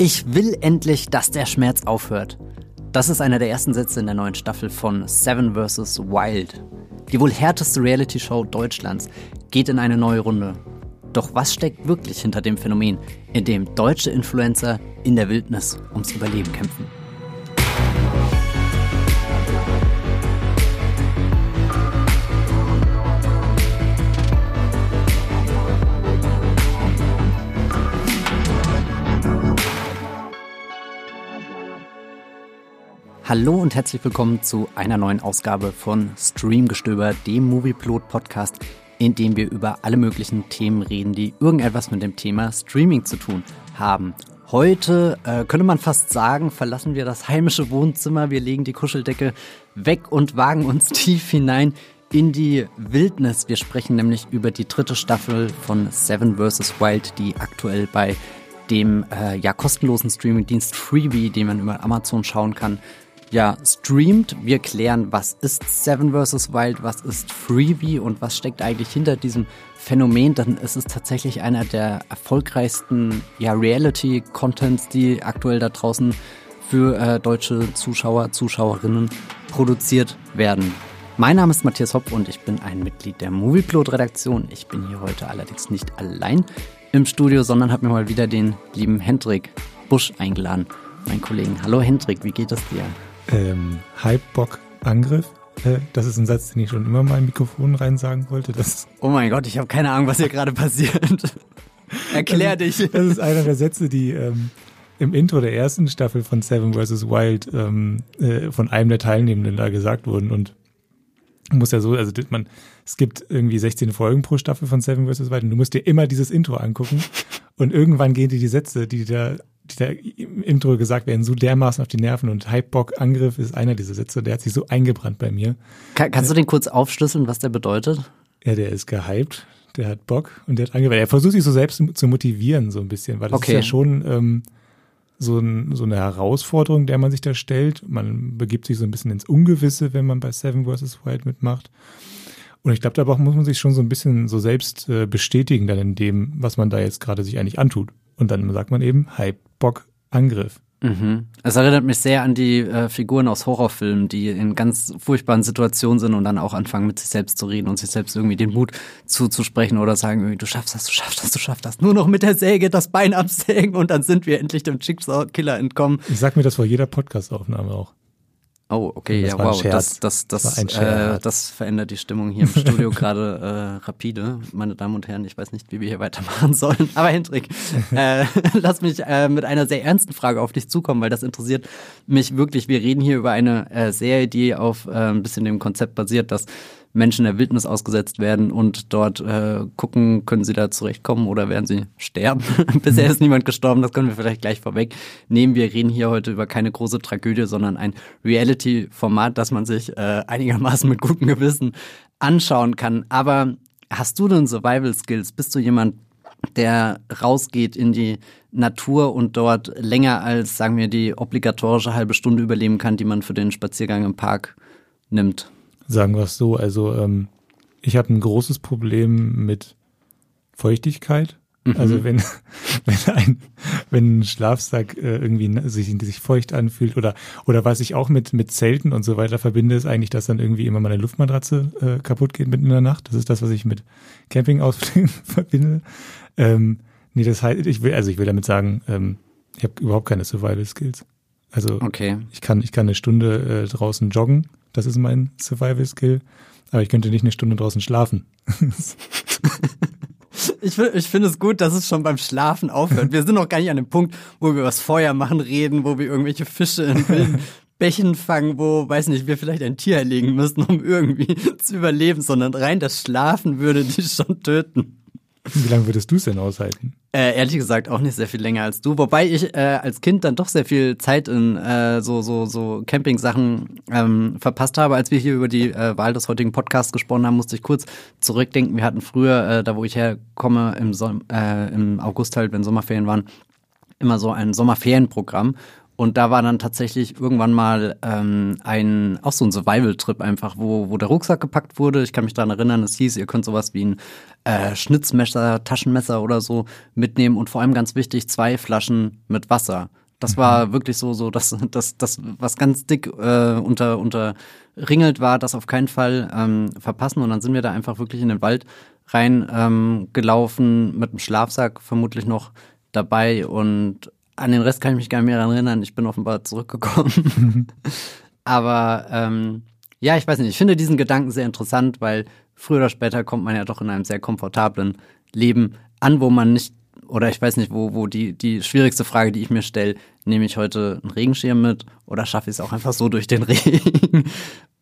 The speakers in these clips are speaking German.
Ich will endlich, dass der Schmerz aufhört. Das ist einer der ersten Sätze in der neuen Staffel von Seven vs. Wild. Die wohl härteste Reality-Show Deutschlands geht in eine neue Runde. Doch was steckt wirklich hinter dem Phänomen, in dem deutsche Influencer in der Wildnis ums Überleben kämpfen? Hallo und herzlich willkommen zu einer neuen Ausgabe von Streamgestöber, dem Movieplot Podcast, in dem wir über alle möglichen Themen reden, die irgendetwas mit dem Thema Streaming zu tun haben. Heute äh, könnte man fast sagen, verlassen wir das heimische Wohnzimmer, wir legen die Kuscheldecke weg und wagen uns tief hinein in die Wildnis. Wir sprechen nämlich über die dritte Staffel von Seven vs. Wild, die aktuell bei dem äh, ja kostenlosen Streamingdienst Freebie, den man über Amazon schauen kann, ja, streamt. Wir klären, was ist Seven vs. Wild, was ist Freebie und was steckt eigentlich hinter diesem Phänomen. Dann ist es tatsächlich einer der erfolgreichsten ja, Reality-Contents, die aktuell da draußen für äh, deutsche Zuschauer, Zuschauerinnen produziert werden. Mein Name ist Matthias Hopp und ich bin ein Mitglied der Movieplot-Redaktion. Ich bin hier heute allerdings nicht allein im Studio, sondern habe mir mal wieder den lieben Hendrik Busch eingeladen, mein Kollegen. Hallo Hendrik, wie geht es dir? Ähm, Hypebock-Angriff. Äh, das ist ein Satz, den ich schon immer mal im Mikrofon rein sagen wollte. Das oh mein Gott, ich habe keine Ahnung, was hier gerade passiert. Erklär dich. Das ist einer der Sätze, die ähm, im Intro der ersten Staffel von Seven vs. Wild ähm, äh, von einem der Teilnehmenden da gesagt wurden. Und muss ja so, also man, es gibt irgendwie 16 Folgen pro Staffel von Seven vs. Wild und du musst dir immer dieses Intro angucken. Und irgendwann gehen dir die Sätze, die da die da im Intro gesagt werden, so dermaßen auf die Nerven und Hypebock-Angriff ist einer dieser Sätze, der hat sich so eingebrannt bei mir. Kann, kannst du den kurz aufschlüsseln, was der bedeutet? Ja, der ist gehypt, der hat Bock und der hat angewendet. Er versucht sich so selbst zu motivieren, so ein bisschen, weil das okay. ist ja schon ähm, so, ein, so eine Herausforderung, der man sich da stellt. Man begibt sich so ein bisschen ins Ungewisse, wenn man bei Seven vs. Wild mitmacht. Und ich glaube, da muss man sich schon so ein bisschen so selbst äh, bestätigen dann in dem, was man da jetzt gerade sich eigentlich antut. Und dann sagt man eben Hype, Bock, Angriff. Mhm. Es erinnert mich sehr an die äh, Figuren aus Horrorfilmen, die in ganz furchtbaren Situationen sind und dann auch anfangen mit sich selbst zu reden und sich selbst irgendwie den Mut zuzusprechen oder sagen irgendwie, du schaffst das, du schaffst das, du schaffst das. Nur noch mit der Säge das Bein absägen und dann sind wir endlich dem Jigsaw-Killer entkommen. Ich sag mir das vor jeder Podcastaufnahme auch. Oh, okay, das ja, wow. Das, das, das, das, äh, das verändert die Stimmung hier im Studio gerade äh, rapide. Meine Damen und Herren, ich weiß nicht, wie wir hier weitermachen sollen. Aber Hendrik, äh, lass mich äh, mit einer sehr ernsten Frage auf dich zukommen, weil das interessiert mich wirklich. Wir reden hier über eine äh, Serie, die auf äh, ein bisschen dem Konzept basiert, dass Menschen der Wildnis ausgesetzt werden und dort äh, gucken, können sie da zurechtkommen oder werden sie sterben. Bisher ist niemand gestorben, das können wir vielleicht gleich vorweg nehmen. Wir reden hier heute über keine große Tragödie, sondern ein Reality-Format, das man sich äh, einigermaßen mit gutem Gewissen anschauen kann. Aber hast du denn Survival Skills? Bist du jemand, der rausgeht in die Natur und dort länger als, sagen wir, die obligatorische halbe Stunde überleben kann, die man für den Spaziergang im Park nimmt? Sagen wir es so. Also ähm, ich habe ein großes Problem mit Feuchtigkeit. Mhm. Also wenn, wenn ein, wenn ein Schlafsack äh, irgendwie sich, sich feucht anfühlt oder, oder was ich auch mit, mit Zelten und so weiter verbinde, ist eigentlich, dass dann irgendwie immer meine Luftmatratze äh, kaputt geht mitten in der Nacht. Das ist das, was ich mit Campingausflügen verbinde. Ähm, nee, das heißt, ich will, also ich will damit sagen, ähm, ich habe überhaupt keine Survival Skills. Also okay. ich kann, ich kann eine Stunde äh, draußen joggen das ist mein Survival-Skill. Aber ich könnte nicht eine Stunde draußen schlafen. Ich, ich finde es gut, dass es schon beim Schlafen aufhört. Wir sind noch gar nicht an dem Punkt, wo wir was Feuer machen reden, wo wir irgendwelche Fische in wilden Bächen fangen, wo, weiß nicht, wir vielleicht ein Tier erlegen müssen, um irgendwie zu überleben, sondern rein das Schlafen würde die schon töten. Wie lange würdest du es denn aushalten? Äh, ehrlich gesagt auch nicht sehr viel länger als du. Wobei ich äh, als Kind dann doch sehr viel Zeit in äh, so, so, so Camping-Sachen ähm, verpasst habe. Als wir hier über die äh, Wahl des heutigen Podcasts gesprochen haben, musste ich kurz zurückdenken. Wir hatten früher, äh, da wo ich herkomme, im, Som äh, im August halt, wenn Sommerferien waren, immer so ein Sommerferienprogramm. Und da war dann tatsächlich irgendwann mal ähm, ein, auch so ein Survival-Trip einfach, wo, wo der Rucksack gepackt wurde. Ich kann mich daran erinnern, es hieß, ihr könnt sowas wie ein äh, Schnitzmesser, Taschenmesser oder so mitnehmen und vor allem ganz wichtig, zwei Flaschen mit Wasser. Das war mhm. wirklich so, so, dass das, das, was ganz dick äh, unter, unter ringelt war, das auf keinen Fall ähm, verpassen. Und dann sind wir da einfach wirklich in den Wald rein ähm, gelaufen, mit dem Schlafsack vermutlich noch dabei. Und an den Rest kann ich mich gar nicht mehr erinnern. Ich bin offenbar zurückgekommen. Aber ähm, ja, ich weiß nicht, ich finde diesen Gedanken sehr interessant, weil früher oder später kommt man ja doch in einem sehr komfortablen Leben an, wo man nicht oder ich weiß nicht, wo, wo die, die schwierigste Frage, die ich mir stelle, nehme ich heute einen Regenschirm mit oder schaffe ich es auch einfach so durch den Regen?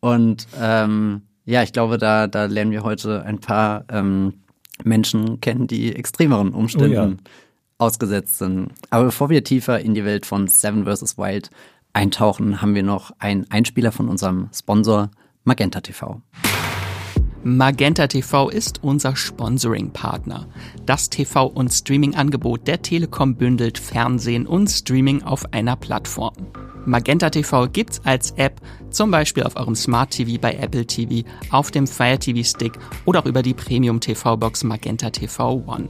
Und ähm, ja, ich glaube, da, da lernen wir heute ein paar ähm, Menschen kennen, die extremeren Umständen oh ja. Ausgesetzt sind. Aber bevor wir tiefer in die Welt von Seven vs. Wild eintauchen, haben wir noch einen Einspieler von unserem Sponsor Magenta TV. Magenta TV ist unser Sponsoring-Partner. Das TV- und Streaming-Angebot der Telekom bündelt Fernsehen und Streaming auf einer Plattform. Magenta TV gibt's als App, zum Beispiel auf eurem Smart TV bei Apple TV, auf dem Fire TV Stick oder auch über die Premium TV Box Magenta TV One.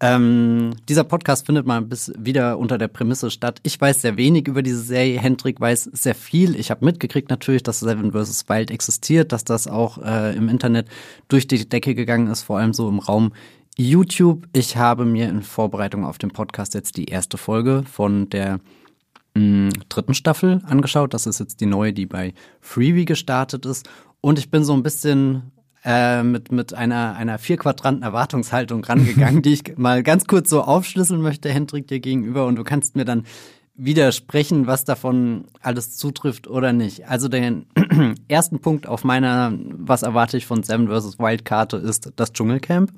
Ähm, dieser Podcast findet mal bis wieder unter der Prämisse statt. Ich weiß sehr wenig über diese Serie. Hendrik weiß sehr viel. Ich habe mitgekriegt natürlich, dass Seven vs. Wild existiert, dass das auch äh, im Internet durch die Decke gegangen ist, vor allem so im Raum YouTube. Ich habe mir in Vorbereitung auf den Podcast jetzt die erste Folge von der mh, mm, dritten Staffel angeschaut. Das ist jetzt die neue, die bei Freebie gestartet ist. Und ich bin so ein bisschen äh, mit, mit einer, einer vier Quadranten Erwartungshaltung rangegangen, die ich mal ganz kurz so aufschlüsseln möchte, Hendrik, dir gegenüber. Und du kannst mir dann widersprechen, was davon alles zutrifft oder nicht. Also den ersten Punkt auf meiner Was erwarte ich von Seven vs. Wild Karte ist das Dschungelcamp.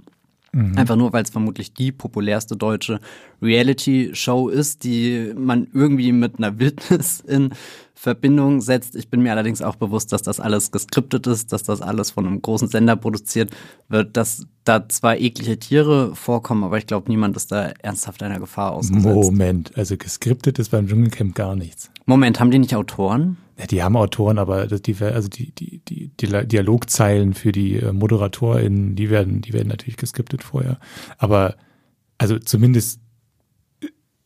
Mhm. Einfach nur, weil es vermutlich die populärste deutsche Reality-Show ist, die man irgendwie mit einer Wildnis in Verbindung setzt. Ich bin mir allerdings auch bewusst, dass das alles geskriptet ist, dass das alles von einem großen Sender produziert wird, dass da zwar eklige Tiere vorkommen, aber ich glaube, niemand ist da ernsthaft einer Gefahr ausgesetzt. Moment, also geskriptet ist beim Dschungelcamp gar nichts. Moment, haben die nicht Autoren? Ja, die haben Autoren, aber die, also die, die, die, die Dialogzeilen für die äh, ModeratorInnen, die werden, die werden natürlich geskriptet vorher. Aber also zumindest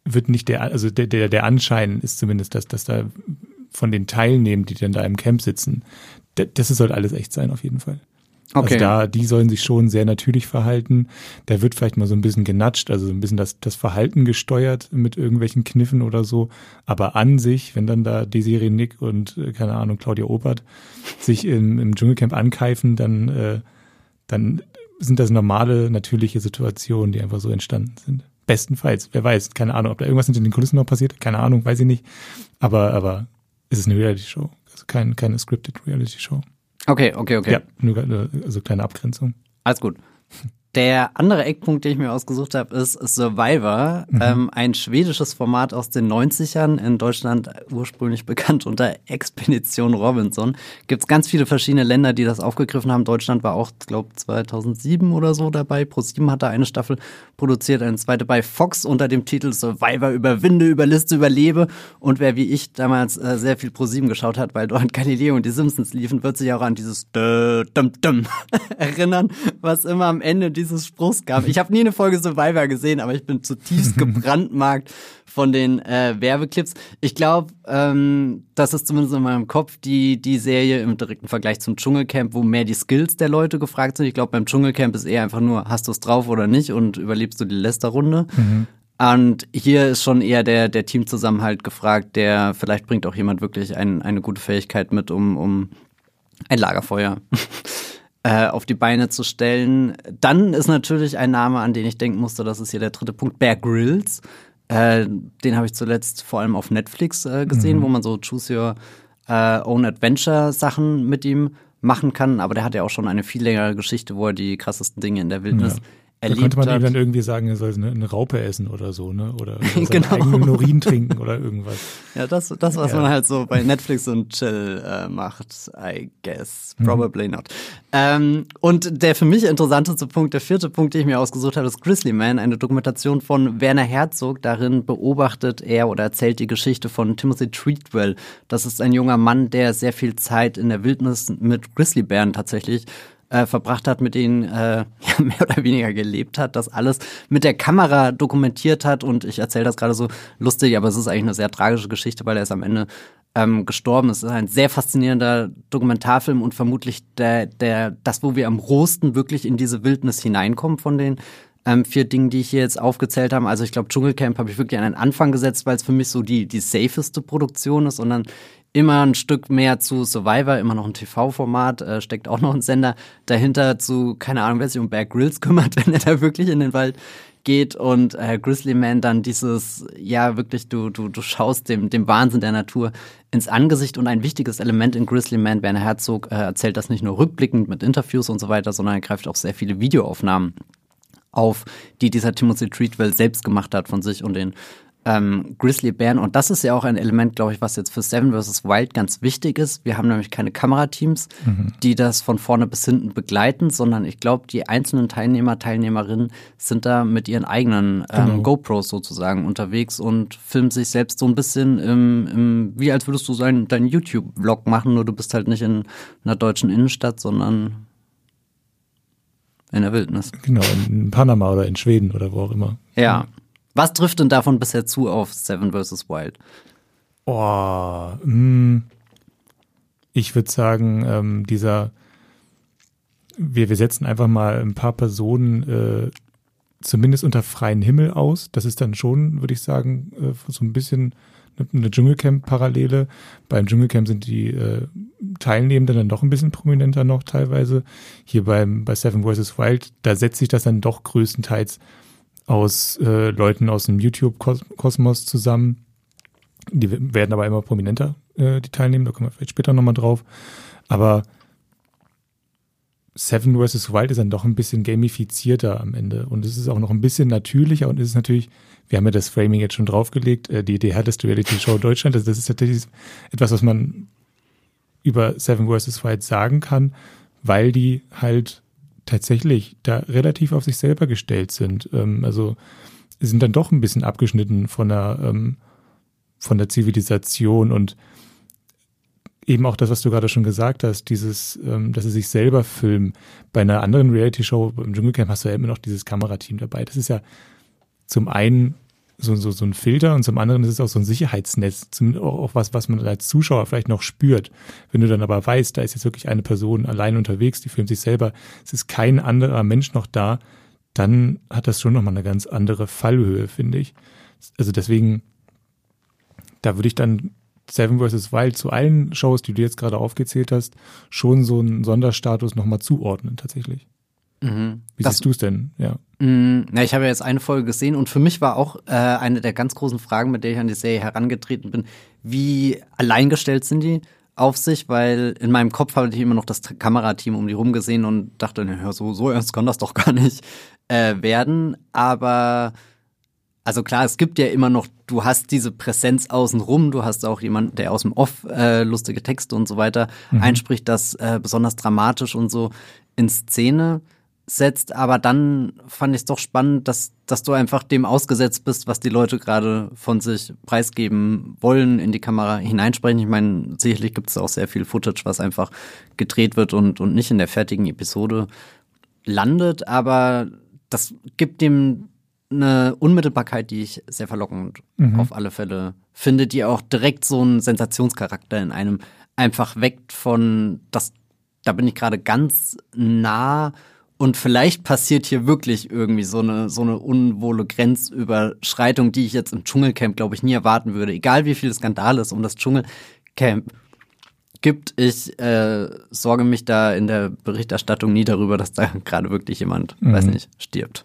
wird nicht der, also der, der, der Anschein ist zumindest, dass, dass da von den Teilnehmern, die dann da im Camp sitzen, das soll alles echt sein auf jeden Fall. Also okay. Also da, die sollen sich schon sehr natürlich verhalten. Da wird vielleicht mal so ein bisschen genatscht, also so ein bisschen das, das Verhalten gesteuert mit irgendwelchen Kniffen oder so. Aber an sich, wenn dann da Desiree Nick und, äh, keine Ahnung, Claudia Obert sich im, im Dschungelcamp ankeifen, dann, äh, dann sind das normale, natürliche Situationen, die einfach so entstanden sind. Bestenfalls. Wer weiß, keine Ahnung, ob da irgendwas hinter den Kulissen noch passiert, keine Ahnung, weiß ich nicht. Aber, aber es ist eine Reality-Show. Also kein, keine scripted Reality-Show. Okay, okay, okay. Ja, nur also kleine Abgrenzung. Alles gut. Der andere Eckpunkt, den ich mir ausgesucht habe, ist Survivor, mhm. ähm, ein schwedisches Format aus den 90ern, in Deutschland ursprünglich bekannt unter Expedition Robinson. Gibt es ganz viele verschiedene Länder, die das aufgegriffen haben. Deutschland war auch, glaube 2007 oder so dabei. ProSieben hat da eine Staffel produziert, eine zweite bei Fox unter dem Titel Survivor überwinde, überliste, überlebe. Und wer wie ich damals äh, sehr viel ProSieben geschaut hat, weil dort Galileo und die Simpsons liefen, wird sich auch an dieses Dum Dum erinnern, was immer am Ende die dieses Spruchs gab. Ich habe nie eine Folge Survivor gesehen, aber ich bin zutiefst gebrandmarkt von den äh, Werbeclips. Ich glaube, ähm, das ist zumindest in meinem Kopf die, die Serie im direkten Vergleich zum Dschungelcamp, wo mehr die Skills der Leute gefragt sind. Ich glaube, beim Dschungelcamp ist eher einfach nur, hast du es drauf oder nicht und überlebst du die Lästerrunde. Mhm. Und hier ist schon eher der, der Teamzusammenhalt gefragt, der vielleicht bringt auch jemand wirklich ein, eine gute Fähigkeit mit, um, um ein Lagerfeuer äh, auf die Beine zu stellen. Dann ist natürlich ein Name, an den ich denken musste, das ist hier der dritte Punkt, Bear Grylls. Äh, den habe ich zuletzt vor allem auf Netflix äh, gesehen, mhm. wo man so Choose Your äh, Own Adventure Sachen mit ihm machen kann. Aber der hat ja auch schon eine viel längere Geschichte, wo er die krassesten Dinge in der Wildnis ja erlebt da könnte man hat. ihm dann irgendwie sagen, er soll eine, eine Raupe essen oder so, ne? Oder, oder genau. eigenen Urin trinken oder irgendwas. Ja, das, das was ja. man halt so bei Netflix und Chill äh, macht, I guess. Mhm. Probably mhm. not. Ähm, und der für mich interessanteste Punkt, der vierte Punkt, den ich mir ausgesucht habe, ist Grizzly Man, eine Dokumentation von Werner Herzog. Darin beobachtet er oder erzählt die Geschichte von Timothy Treatwell. Das ist ein junger Mann, der sehr viel Zeit in der Wildnis mit Grizzlybären tatsächlich äh, verbracht hat, mit denen äh, ja, mehr oder weniger gelebt hat, das alles mit der Kamera dokumentiert hat. Und ich erzähle das gerade so lustig, aber es ist eigentlich eine sehr tragische Geschichte, weil er ist am Ende ähm, gestorben. Es ist ein sehr faszinierender Dokumentarfilm und vermutlich der, der, das, wo wir am rohsten wirklich in diese Wildnis hineinkommen von den ähm, vier Dingen, die ich hier jetzt aufgezählt habe. Also ich glaube, Dschungelcamp habe ich wirklich an den Anfang gesetzt, weil es für mich so die, die safeste Produktion ist und dann immer ein Stück mehr zu Survivor, immer noch ein TV-Format, äh, steckt auch noch ein Sender dahinter zu, keine Ahnung, wer sich um Bear Grylls kümmert, wenn er da wirklich in den Wald geht und äh, Grizzly Man dann dieses, ja wirklich, du, du, du schaust dem, dem Wahnsinn der Natur ins Angesicht und ein wichtiges Element in Grizzly Man, Werner Herzog, äh, erzählt das nicht nur rückblickend mit Interviews und so weiter, sondern er greift auch sehr viele Videoaufnahmen auf, die dieser Timothy Treatwell selbst gemacht hat von sich und den ähm, Grizzly Bären. Und das ist ja auch ein Element, glaube ich, was jetzt für Seven vs. Wild ganz wichtig ist. Wir haben nämlich keine Kamerateams, mhm. die das von vorne bis hinten begleiten, sondern ich glaube, die einzelnen Teilnehmer, Teilnehmerinnen sind da mit ihren eigenen ähm, genau. GoPros sozusagen unterwegs und filmen sich selbst so ein bisschen im, im wie als würdest du deinen dein YouTube-Vlog machen, nur du bist halt nicht in einer deutschen Innenstadt, sondern in der Wildnis. Genau, in Panama oder in Schweden oder wo auch immer. Ja. Was trifft denn davon bisher zu auf Seven vs. Wild? Oh, mh, hm. ich würde sagen, ähm, dieser, wir, wir setzen einfach mal ein paar Personen äh, zumindest unter freien Himmel aus. Das ist dann schon, würde ich sagen, äh, so ein bisschen eine Dschungelcamp-Parallele. Beim Dschungelcamp sind die äh, Teilnehmenden dann doch ein bisschen prominenter noch teilweise. Hier beim, bei Seven vs. Wild, da setzt sich das dann doch größtenteils aus äh, Leuten aus dem YouTube-Kosmos zusammen. Die werden aber immer prominenter, äh, die teilnehmen, da kommen wir vielleicht später nochmal drauf. Aber Seven vs. Wild ist dann doch ein bisschen gamifizierter am Ende. Und es ist auch noch ein bisschen natürlicher und es ist natürlich, wir haben ja das Framing jetzt schon draufgelegt, äh, die, die härteste Reality-Show Deutschland. Also das ist tatsächlich etwas, was man über Seven vs. Wild sagen kann, weil die halt tatsächlich da relativ auf sich selber gestellt sind. Ähm, also sind dann doch ein bisschen abgeschnitten von der, ähm, von der Zivilisation und eben auch das, was du gerade schon gesagt hast, dieses, ähm, dass sie sich selber filmen. Bei einer anderen Reality-Show, im Dschungelcamp hast du ja immer noch dieses Kamerateam dabei. Das ist ja zum einen so, so, so ein Filter und zum anderen ist es auch so ein Sicherheitsnetz, zum, auch was, was man als Zuschauer vielleicht noch spürt. Wenn du dann aber weißt, da ist jetzt wirklich eine Person allein unterwegs, die filmt sich selber, es ist kein anderer Mensch noch da, dann hat das schon nochmal eine ganz andere Fallhöhe, finde ich. Also deswegen, da würde ich dann Seven vs. Wild zu allen Shows, die du jetzt gerade aufgezählt hast, schon so einen Sonderstatus nochmal zuordnen, tatsächlich. Mhm. Wie das, siehst du es denn? Ja. Mh, na, ich habe ja jetzt eine Folge gesehen und für mich war auch äh, eine der ganz großen Fragen, mit der ich an die Serie herangetreten bin, wie alleingestellt sind die auf sich, weil in meinem Kopf hatte ich immer noch das Kamerateam um die rum gesehen und dachte, na, so, so ernst kann das doch gar nicht äh, werden. Aber also klar, es gibt ja immer noch, du hast diese Präsenz außenrum, du hast auch jemanden, der aus dem Off äh, lustige Texte und so weiter mhm. einspricht, das äh, besonders dramatisch und so in Szene setzt, aber dann fand ich es doch spannend, dass, dass du einfach dem ausgesetzt bist, was die Leute gerade von sich preisgeben wollen, in die Kamera hineinsprechen. Ich meine, sicherlich gibt es auch sehr viel Footage, was einfach gedreht wird und, und nicht in der fertigen Episode landet, aber das gibt dem eine Unmittelbarkeit, die ich sehr verlockend mhm. auf alle Fälle finde, die auch direkt so einen Sensationscharakter in einem einfach weckt von, das, da bin ich gerade ganz nah Und vielleicht passiert hier wirklich irgendwie so eine, so eine unwohle Grenzüberschreitung, die ich jetzt im Dschungelcamp, glaube ich, nie erwarten würde. Egal wie viel Skandal es um das Dschungelcamp gibt. Ich äh, sorge mich da in der Berichterstattung nie darüber, dass da gerade wirklich jemand, mhm. weiß nicht, stirbt.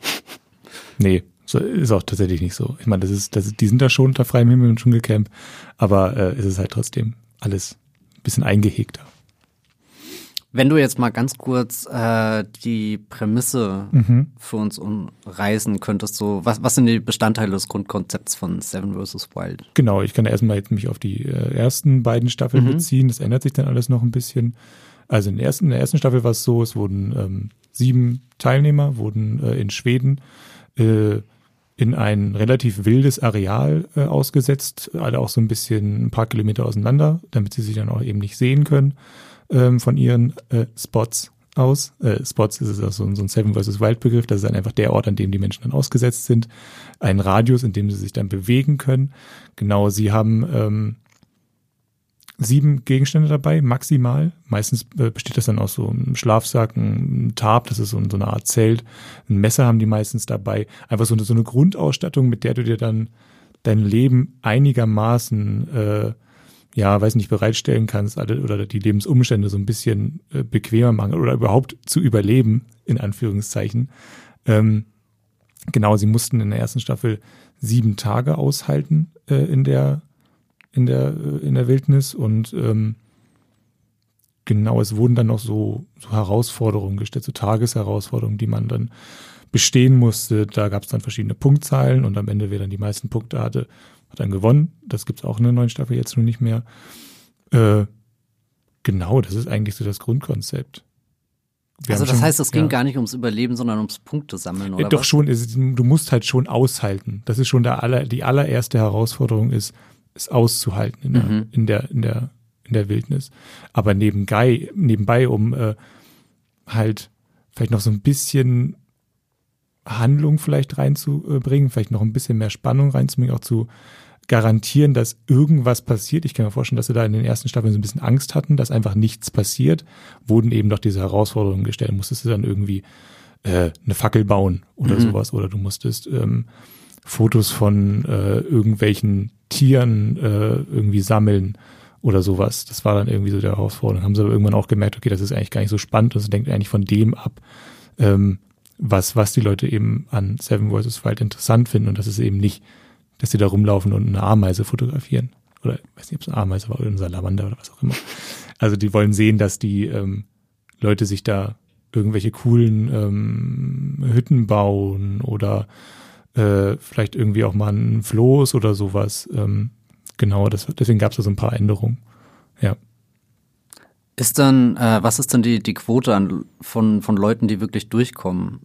Nee, so ist auch tatsächlich nicht so. Ich meine, das ist, das ist, die sind da schon unter freiem Himmel im Dschungelcamp, aber äh, es ist halt trotzdem alles ein bisschen eingehegter. Wenn du jetzt mal ganz kurz äh, die Prämisse mhm. für uns umreißen könntest, so was, was sind die Bestandteile des Grundkonzepts von Seven vs. Wild? Genau, ich kann erstmal jetzt mich auf die äh, ersten beiden Staffeln mhm. beziehen. Das ändert sich dann alles noch ein bisschen. Also in der ersten, in der ersten Staffel war es so, es wurden ähm, sieben Teilnehmer, wurden äh, in Schweden äh, in ein relativ wildes Areal äh, ausgesetzt, alle auch so ein bisschen ein paar Kilometer auseinander, damit sie sich dann auch eben nicht sehen können ähm, von ihren äh, Spots aus. Äh, Spots ist es auch so, ein, Seven vs. Wild Begriff. Das ist dann einfach der Ort, an dem die Menschen dann ausgesetzt sind. Ein Radius, in dem sie sich dann bewegen können. Genau, sie haben ähm, sieben Gegenstände dabei, maximal. Meistens äh, besteht das dann aus so einem Schlafsack, einem Tarp, das ist so, so eine Art Zelt. Ein Messer haben die meistens dabei. Einfach so eine, so eine Grundausstattung, mit der du dir dann dein Leben einigermaßen äh, ja, weiß nicht, bereitstellen kannst oder die Lebensumstände so ein bisschen äh, bequemer machen oder überhaupt zu überleben, in Anführungszeichen. Ähm, genau, sie mussten in der ersten Staffel sieben Tage aushalten äh, in der in der äh, in der Wildnis und ähm, genau, es wurden dann noch so, so Herausforderungen gestellt, so Tagesherausforderungen, die man dann bestehen musste. Da gab es dann verschiedene Punktzeilen und am Ende, wer dann die meisten Punkte hatte, hat dann gewonnen. Das gibt's auch in der neuen Staffel jetzt nur nicht mehr. Äh, genau, das ist eigentlich so das Grundkonzept. Wir also das schon, heißt, es ging ja. gar nicht ums Überleben, sondern ums Punkte sammeln, oder? Doch was? schon, es, du musst halt schon aushalten. Das ist schon der aller, die allererste Herausforderung ist, es auszuhalten in, mhm. der, in der, in der, in der Wildnis. Aber nebenbei, nebenbei, um äh, halt vielleicht noch so ein bisschen Handlung vielleicht reinzubringen, vielleicht noch ein bisschen mehr Spannung reinzubringen, auch zu garantieren, dass irgendwas passiert. Ich kann mir vorstellen, dass sie da in den ersten Staffeln so ein bisschen Angst hatten, dass einfach nichts passiert, wurden eben doch diese Herausforderungen gestellt. Musstest du dann irgendwie äh, eine Fackel bauen oder mhm. sowas oder du musstest ähm, Fotos von äh, irgendwelchen Tieren äh, irgendwie sammeln oder sowas. Das war dann irgendwie so der Herausforderung. Haben sie aber irgendwann auch gemerkt, okay, das ist eigentlich gar nicht so spannend und sie denkt eigentlich von dem ab, ähm, was, was die Leute eben an Seven vs. Wild interessant finden. Und das ist eben nicht, dass sie da rumlaufen und eine Ameise fotografieren. Oder ich weiß nicht, ob es eine Ameise war oder ein Salamander oder was auch immer. Also die wollen sehen, dass die ähm, Leute sich da irgendwelche coolen ähm, Hütten bauen oder äh, vielleicht irgendwie auch mal ein Floß oder sowas. Ähm, genau, das, deswegen gab es da so ein paar Änderungen. Ja. Ist dann, äh, was ist denn die, die Quote an, von, von Leuten, die wirklich durchkommen?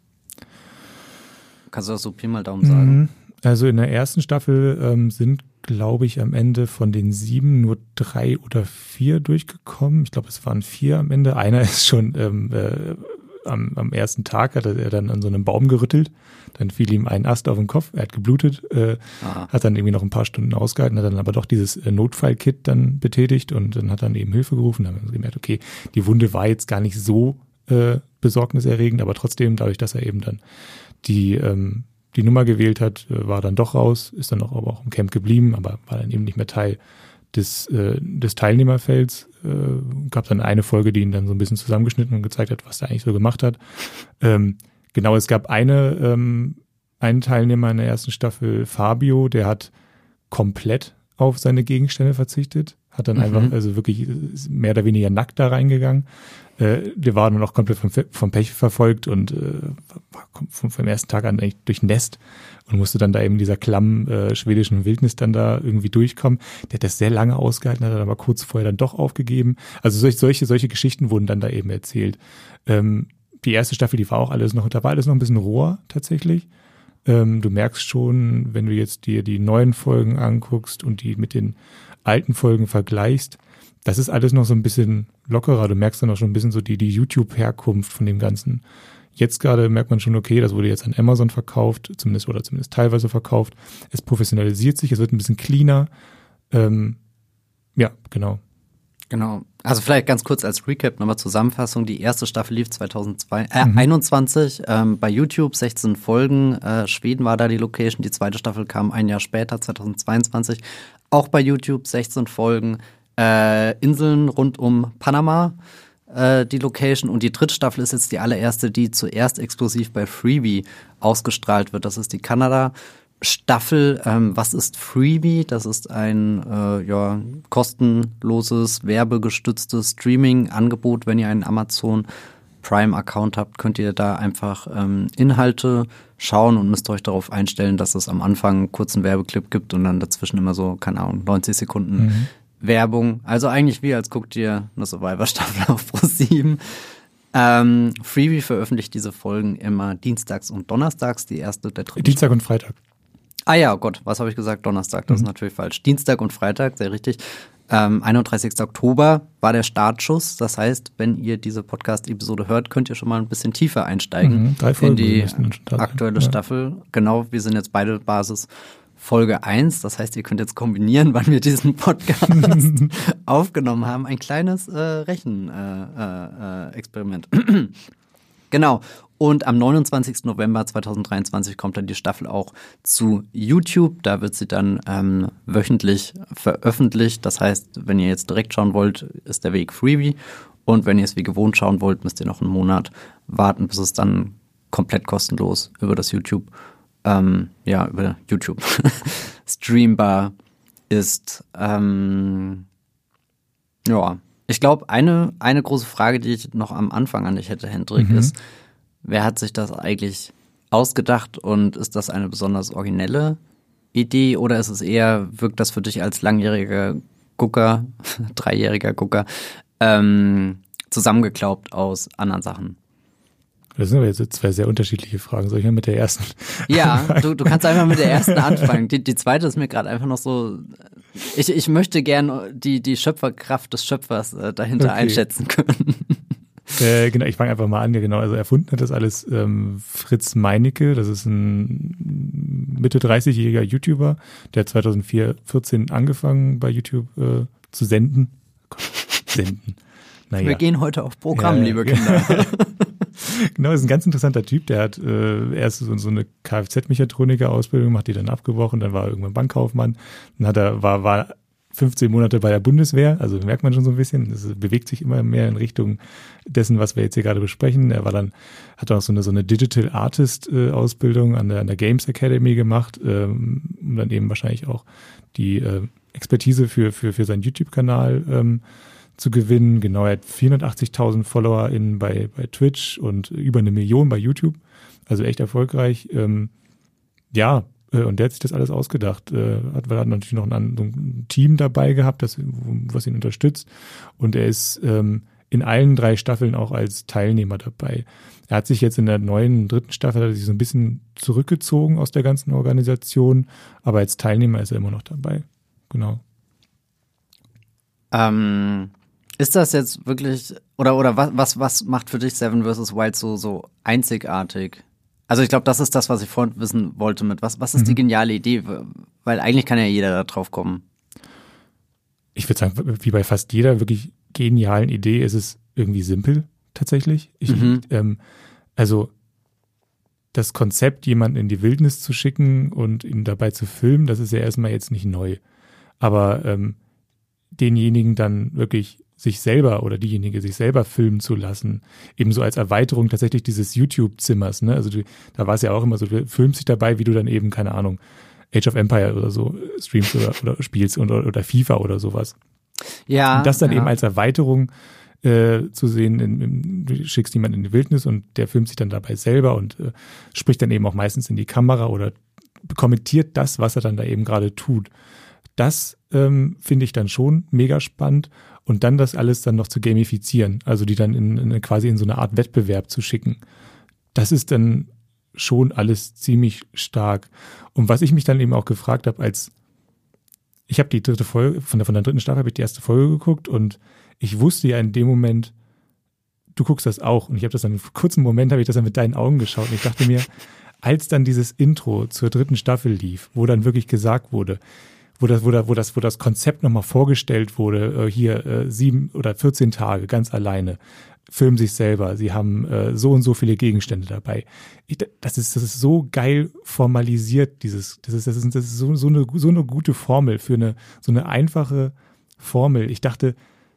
Kannst du das so Pi mal Daumen sagen? Mhm. Also in der ersten Staffel ähm, sind, glaube ich, am Ende von den sieben nur drei oder vier durchgekommen. Ich glaube, es waren vier am Ende. Einer ist schon ähm, äh, am, am ersten Tag, hat er dann an so einem Baum gerüttelt. Dann fiel ihm ein Ast auf den Kopf, er hat geblutet, äh, hat dann irgendwie noch ein paar Stunden ausgehalten, hat dann aber doch dieses äh, Notfallkit dann betätigt und dann hat dann eben Hilfe gerufen. Dann haben wir gemerkt, okay, die Wunde war jetzt gar nicht so äh, besorgniserregend, aber trotzdem, dadurch, dass er eben dann die, ähm, die Nummer gewählt hat, äh, war dann doch raus, ist dann auch, aber auch im Camp geblieben, aber war dann eben nicht mehr Teil des, äh, des Teilnehmerfelds. Äh, gab dann eine Folge, die ihn dann so ein bisschen zusammengeschnitten und gezeigt hat, was er eigentlich so gemacht hat. Ähm, genau, es gab eine, ähm, einen Teilnehmer in der ersten Staffel, Fabio, der hat komplett auf seine Gegenstände verzichtet, hat dann mhm. einfach, also wirklich mehr oder weniger nackt da reingegangen, äh, der war nur noch komplett vom, vom Pech verfolgt und äh, war vom, vom ersten Tag an eigentlich durchnässt und musste dann da eben dieser klammen äh, schwedischen Wildnis dann da irgendwie durchkommen. Der hat das sehr lange ausgehalten, hat dann aber kurz vorher dann doch aufgegeben. Also solche, solche, solche Geschichten wurden dann da eben erzählt. Ähm, die erste Staffel, die war auch alles noch, da war alles noch ein bisschen roher tatsächlich. Ähm, du merkst schon, wenn du jetzt dir die neuen Folgen anguckst und die mit den alten Folgen vergleichst, das ist alles noch so ein bisschen lockerer. Du merkst dann auch schon ein bisschen so die, die YouTube-Herkunft von dem Ganzen. Jetzt gerade merkt man schon, okay, das wurde jetzt an Amazon verkauft, zumindest oder zumindest teilweise verkauft. Es professionalisiert sich, es wird ein bisschen cleaner. Ähm, ja, genau. Genau. Also vielleicht ganz kurz als Recap nochmal Zusammenfassung. Die erste Staffel lief 2002, äh, mhm. 21 ähm, bei YouTube, 16 Folgen. Äh, Schweden war da die Location. Die zweite Staffel kam ein Jahr später, 2022, auch bei YouTube, 16 Folgen. Äh, Inseln rund um Panama äh, die Location und die dritte Staffel ist jetzt die allererste, die zuerst exklusiv bei Freebie ausgestrahlt wird. Das ist die Kanada Staffel. Ähm, was ist Freebie? Das ist ein äh, ja, kostenloses, werbegestütztes Streaming-Angebot. Wenn ihr einen Amazon Prime-Account habt, könnt ihr da einfach ähm, Inhalte schauen und müsst euch darauf einstellen, dass es am Anfang einen kurzen Werbeclip gibt und dann dazwischen immer so, keine Ahnung, 90 Sekunden mhm. Werbung. Also eigentlich wie, als guckt ihr eine Survivor-Staffel auf Pro 7. Ähm, Freebie veröffentlicht diese Folgen immer dienstags und donnerstags, die erste der dritte. Dienstag und Freitag. Ah ja, oh Gott, was habe ich gesagt? Donnerstag, das mhm. ist natürlich falsch. Dienstag und Freitag, sehr richtig. Ähm, 31. Oktober war der Startschuss. Das heißt, wenn ihr diese Podcast-Episode hört, könnt ihr schon mal ein bisschen tiefer einsteigen mhm, in die aktuelle ja. Staffel. Genau, wir sind jetzt beide Basis Folge 1. Das heißt, ihr könnt jetzt kombinieren, wann wir diesen Podcast aufgenommen haben. Ein kleines äh, Rechenexperiment. Äh, äh, genau. Und am 29. November 2023 kommt dann die Staffel auch zu YouTube. Da wird sie dann ähm, wöchentlich veröffentlicht. Das heißt, wenn ihr jetzt direkt schauen wollt, ist der Weg Freebie. Und wenn ihr es wie gewohnt schauen wollt, müsst ihr noch einen Monat warten, bis es dann komplett kostenlos über das YouTube, ähm, ja, über YouTube streambar ist. Ähm, ja, ich glaube, eine, eine große Frage, die ich noch am Anfang an dich hätte, Hendrik, mhm. ist, wer hat sich das eigentlich ausgedacht und ist das eine besonders originelle Idee oder ist es eher, wirkt das für dich als langjähriger Gucker, dreijähriger Gucker, ähm, zusammengeklaubt aus anderen Sachen? Das sind aber jetzt zwei sehr unterschiedliche Fragen. Soll ich mal mit der ersten? Ja, du, du kannst einfach mit der ersten anfangen. Die, die zweite ist mir gerade einfach noch so. Ich, ich möchte gern die, die Schöpferkraft des Schöpfers äh, dahinter okay. einschätzen können. Äh, genau, ich fange einfach mal an. Ja, genau. Also erfunden hat das alles ähm, Fritz Meinecke. Das ist ein Mitte 30-jähriger YouTuber, der 2014 angefangen bei YouTube äh, zu senden. Senden. Naja. Wir gehen heute auf Programm, ja, liebe Kinder. genau, ist ein ganz interessanter Typ. Der hat äh, erst so, so eine Kfz-Mechatroniker-Ausbildung gemacht, die dann abgebrochen, dann war er irgendwann Bankkaufmann. Dann hat er, war, war 15 Monate bei der Bundeswehr, also merkt man schon so ein bisschen, es bewegt sich immer mehr in Richtung dessen, was wir jetzt hier gerade besprechen. Er war dann, hat auch so eine, so eine Digital Artist äh, Ausbildung an der, an der Games Academy gemacht, ähm, um dann eben wahrscheinlich auch die äh, Expertise für, für, für seinen YouTube-Kanal ähm, zu gewinnen. Genau, er hat 480.000 Follower in, bei, bei Twitch und über eine Million bei YouTube. Also echt erfolgreich. Ähm, ja, und der hat sich das alles ausgedacht. Äh, hat, hat natürlich noch ein, ein Team dabei gehabt, das, was ihn unterstützt. Und er ist ähm, in allen drei Staffeln auch als Teilnehmer dabei. Er hat sich jetzt in der neuen dritten Staffel hat er sich so ein bisschen zurückgezogen aus der ganzen Organisation, aber als Teilnehmer ist er immer noch dabei. Genau. Ähm, ist das jetzt wirklich oder oder was was was macht für dich Seven vs Wild so so einzigartig? Also ich glaube, das ist das, was ich vorhin wissen wollte mit was was ist mhm. die geniale Idee, weil eigentlich kann ja jeder da drauf kommen. Ich würde sagen, wie bei fast jeder wirklich genialen Idee ist es irgendwie simpel tatsächlich. Ich, mhm. ähm, also das Konzept, jemanden in die Wildnis zu schicken und ihn dabei zu filmen, das ist ja erstmal jetzt nicht neu. Aber ähm, denjenigen dann wirklich sich selber oder diejenige sich selber filmen zu lassen, ebenso als Erweiterung tatsächlich dieses YouTube-Zimmers. Ne? Also du, da war es ja auch immer so, du filmst dich dabei, wie du dann eben, keine Ahnung, Age of Empire oder so streamst oder, oder spielst und, oder, oder FIFA oder sowas. Ja. Und das dann ja. eben als Erweiterung äh, zu sehen, in, in, du schickst jemanden in die Wildnis und der filmt sich dann dabei selber und äh, spricht dann eben auch meistens in die Kamera oder kommentiert das, was er dann da eben gerade tut. Das ähm, finde ich dann schon mega spannend und dann das alles dann noch zu gamifizieren, also die dann in, in quasi in so eine Art Wettbewerb zu schicken. Das ist dann schon alles ziemlich stark. Und was ich mich dann eben auch gefragt habe, als ich habe die dritte Folge, von der, von der dritten Staffel habe ich die erste Folge geguckt und ich wusste ja in dem Moment, du guckst das auch. Und ich habe das dann, einen kurzen Moment habe ich das dann mit deinen Augen geschaut und ich dachte mir, als dann dieses Intro zur dritten Staffel lief, wo dann wirklich gesagt wurde, wo das, wo das, wo das, wo das Konzept nochmal vorgestellt wurde, äh, hier äh, sieben oder 14 Tage ganz alleine, filmen sich selber, sie haben äh, so und so viele Gegenstände dabei. Ich, das ist, das ist so geil formalisiert, dieses, das ist, das ist, das ist so, so eine, so eine gute Formel für eine, so eine einfache Formel. Ich dachte,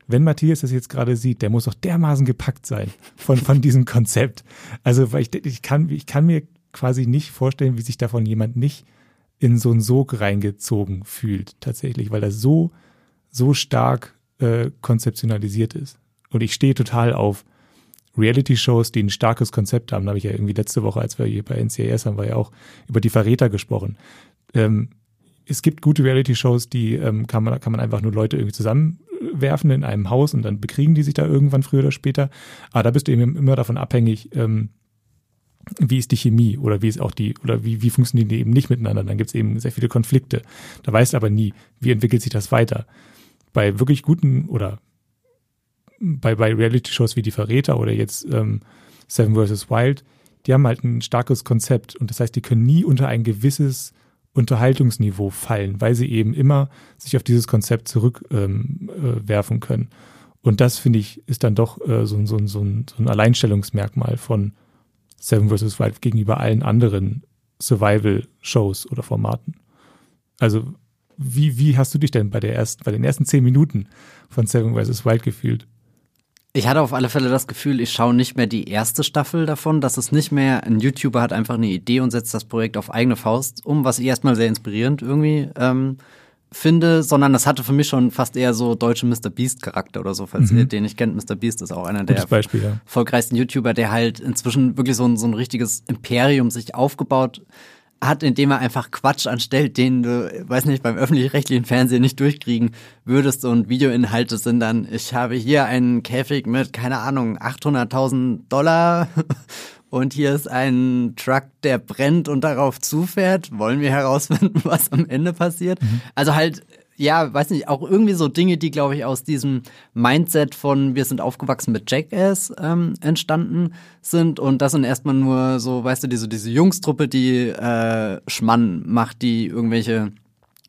wenn Matthias das jetzt gerade sieht, der muss doch dermaßen gepackt sein von, von diesem Konzept. Also, weil ich, ich kann, ich kann mir quasi nicht vorstellen, wie sich davon jemand nicht in so einen Sog reingezogen fühlt, tatsächlich, weil das so, so stark äh, konzeptionalisiert ist. Und ich stehe total auf Reality-Shows, die ein starkes Konzept haben. Da habe ich ja irgendwie letzte Woche, als wir hier bei NCIS haben, wir ja auch über die Verräter gesprochen. Ähm, es gibt gute Reality-Shows, die ähm, kann man, kann man einfach nur Leute irgendwie zusammenwerfen in einem Haus und dann bekriegen die sich da irgendwann früher oder später. Aber da bist du eben immer davon abhängig, ähm, wie ist die Chemie oder wie ist auch die, oder wie, wie funktionieren die eben nicht miteinander. Dann gibt es eben sehr viele Konflikte. Da weißt aber nie, wie entwickelt sich das weiter. Bei wirklich guten oder bei, bei Reality-Shows wie Die Verräter oder jetzt ähm, Seven vs. Wild, die haben halt ein starkes Konzept und das heißt, die können nie unter ein gewisses Unterhaltungsniveau fallen, weil sie eben immer sich auf dieses Konzept zurückwerfen ähm, äh, können. Und das, finde ich, ist dann doch äh, so, so, so, so ein Alleinstellungsmerkmal von Seven vs. Wild gegenüber allen anderen Survival-Shows oder Formaten. Also, wie, wie hast du dich denn bei der ersten, bei den ersten zehn Minuten von Seven vs. Wild gefühlt? Ich hatte auf alle Fälle das Gefühl, ich schaue nicht mehr die erste Staffel davon, dass es nicht mehr, ein YouTuber hat einfach eine Idee und setzt das Projekt auf eigene Faust um, was ich erstmal sehr inspirierend irgendwie ähm, finde, sondern das hatte für mich schon fast eher so deutsche Mr. Beast Charakter oder so, falls mhm. ihr den nicht kennt. Mr. Beast ist auch einer der Beispiel, ja. erfolgreichsten YouTuber, der halt inzwischen wirklich so ein, so ein richtiges Imperium sich aufgebaut hat, indem er einfach Quatsch anstellt, den du, weiß nicht, beim öffentlich-rechtlichen Fernsehen nicht durchkriegen würdest. Und Videoinhalte sind dann, ich habe hier einen Käfig mit, keine Ahnung, 800.000 Dollar und hier ist ein Truck, der brennt und darauf zufährt. Wollen wir herausfinden, was am Ende passiert? Mhm. Also halt, ja, weiß nicht, auch irgendwie so Dinge, die, glaube ich, aus diesem Mindset von wir sind aufgewachsen mit Jackass ähm, entstanden sind. Und das sind erstmal nur so, weißt du, diese, diese Jungstruppe, die äh, Schmann macht, die irgendwelche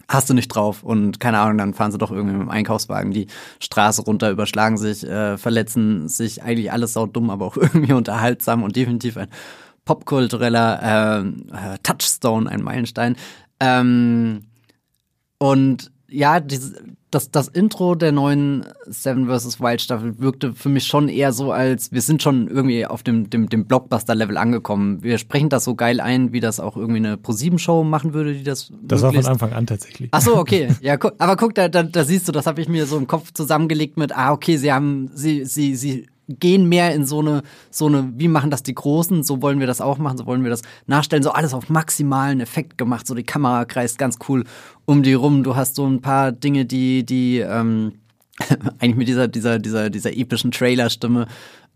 hast du nicht drauf und keine Ahnung, dann fahren sie doch irgendwie mit dem Einkaufswagen die Straße runter, überschlagen sich, äh, verletzen sich, eigentlich alles saudumm, aber auch irgendwie unterhaltsam und definitiv ein popkultureller äh, äh, Touchstone, ein Meilenstein. Ähm, und ja, dieses, das, das Intro der neuen Seven vs. Wild Staffel wirkte für mich schon eher so, als wir sind schon irgendwie auf dem, dem, dem Blockbuster-Level angekommen. Wir sprechen das so geil ein, wie das auch irgendwie eine Pro-7-Show machen würde, die das. Das war von Anfang an tatsächlich. Ach so, okay. Ja, gu aber guck, da, da, da siehst du, das habe ich mir so im Kopf zusammengelegt mit, ah, okay, sie haben, sie, sie, sie gehen mehr in so eine, so eine, wie machen das die Großen, so wollen wir das auch machen, so wollen wir das nachstellen, so alles auf maximalen Effekt gemacht, so die Kamera kreist ganz cool um die rum, du hast so ein paar Dinge, die, die, ähm, eigentlich mit dieser, dieser, dieser, dieser epischen Trailer-Stimme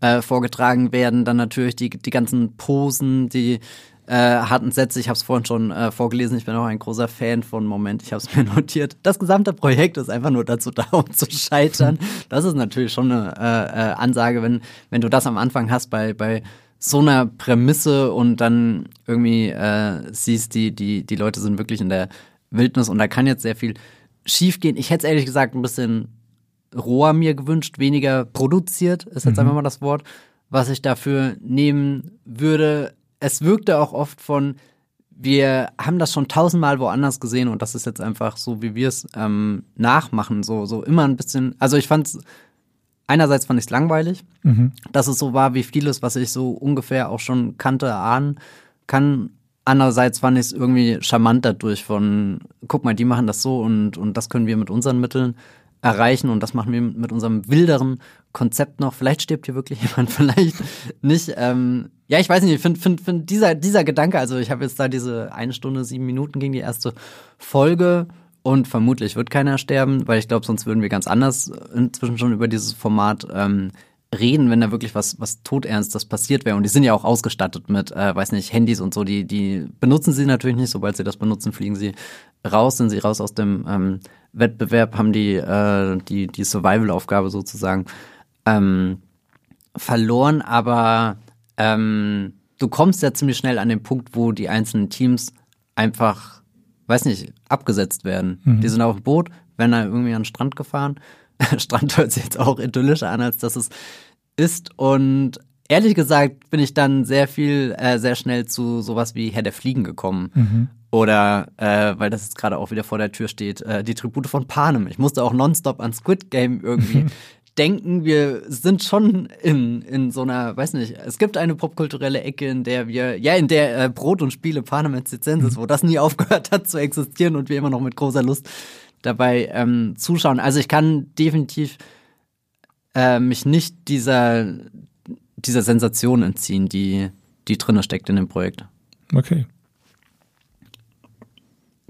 äh, vorgetragen werden, dann natürlich die, die ganzen Posen, die, äh, harten Sätze. Ich habe es vorhin schon äh, vorgelesen. Ich bin auch ein großer Fan von Moment. Ich habe es mir notiert. Das gesamte Projekt ist einfach nur dazu da, um zu scheitern. Das ist natürlich schon eine äh, äh, Ansage, wenn wenn du das am Anfang hast bei bei so einer Prämisse und dann irgendwie äh, siehst, die die die Leute sind wirklich in der Wildnis und da kann jetzt sehr viel schiefgehen. Ich hätte es ehrlich gesagt ein bisschen roher mir gewünscht, weniger produziert ist jetzt mhm. einfach mal das Wort, was ich dafür nehmen würde es wirkte auch oft von, wir haben das schon tausendmal woanders gesehen und das ist jetzt einfach so, wie wir es ähm, nachmachen, so, so immer ein bisschen, also ich fand es, einerseits fand ich es langweilig, mhm. dass es so war wie vieles, was ich so ungefähr auch schon kannte, ahnen kann. Andererseits fand ich es irgendwie charmant dadurch von, guck mal, die machen das so und, und das können wir mit unseren Mitteln erreichen und das machen wir mit unserem wilderen Konzept noch. Vielleicht stirbt hier wirklich jemand, vielleicht nicht. Ähm, ja, ich weiß nicht, ich finde find, find dieser, dieser Gedanke, also ich habe jetzt da diese eine Stunde, sieben Minuten ging die erste Folge und vermutlich wird keiner sterben, weil ich glaube, sonst würden wir ganz anders inzwischen schon über dieses Format ähm, reden, wenn da wirklich was, was todernstes passiert wäre. Und die sind ja auch ausgestattet mit, äh, weiß nicht, Handys und so, die, die benutzen sie natürlich nicht. Sobald sie das benutzen, fliegen sie raus, sind sie raus aus dem ähm, Wettbewerb, haben die, äh, die, die Survival-Aufgabe sozusagen ähm, verloren, aber ähm, du kommst ja ziemlich schnell an den Punkt, wo die einzelnen Teams einfach weiß nicht, abgesetzt werden. Mhm. Die sind auf dem Boot, werden da irgendwie an den Strand gefahren. Strand hört sich jetzt auch idyllischer an, als das es ist. Und ehrlich gesagt bin ich dann sehr viel, äh, sehr schnell zu sowas wie Herr der Fliegen gekommen. Mhm. Oder, äh, weil das jetzt gerade auch wieder vor der Tür steht, äh, die Tribute von Panem. Ich musste auch nonstop an Squid Game irgendwie denken. Wir sind schon in, in so einer, weiß nicht, es gibt eine popkulturelle Ecke, in der wir, ja, in der äh, Brot und Spiele Panem et Circenses, mhm. wo das nie aufgehört hat zu existieren und wir immer noch mit großer Lust dabei ähm, zuschauen. Also ich kann definitiv äh, mich nicht dieser, dieser Sensation entziehen, die, die drinne steckt in dem Projekt. Okay.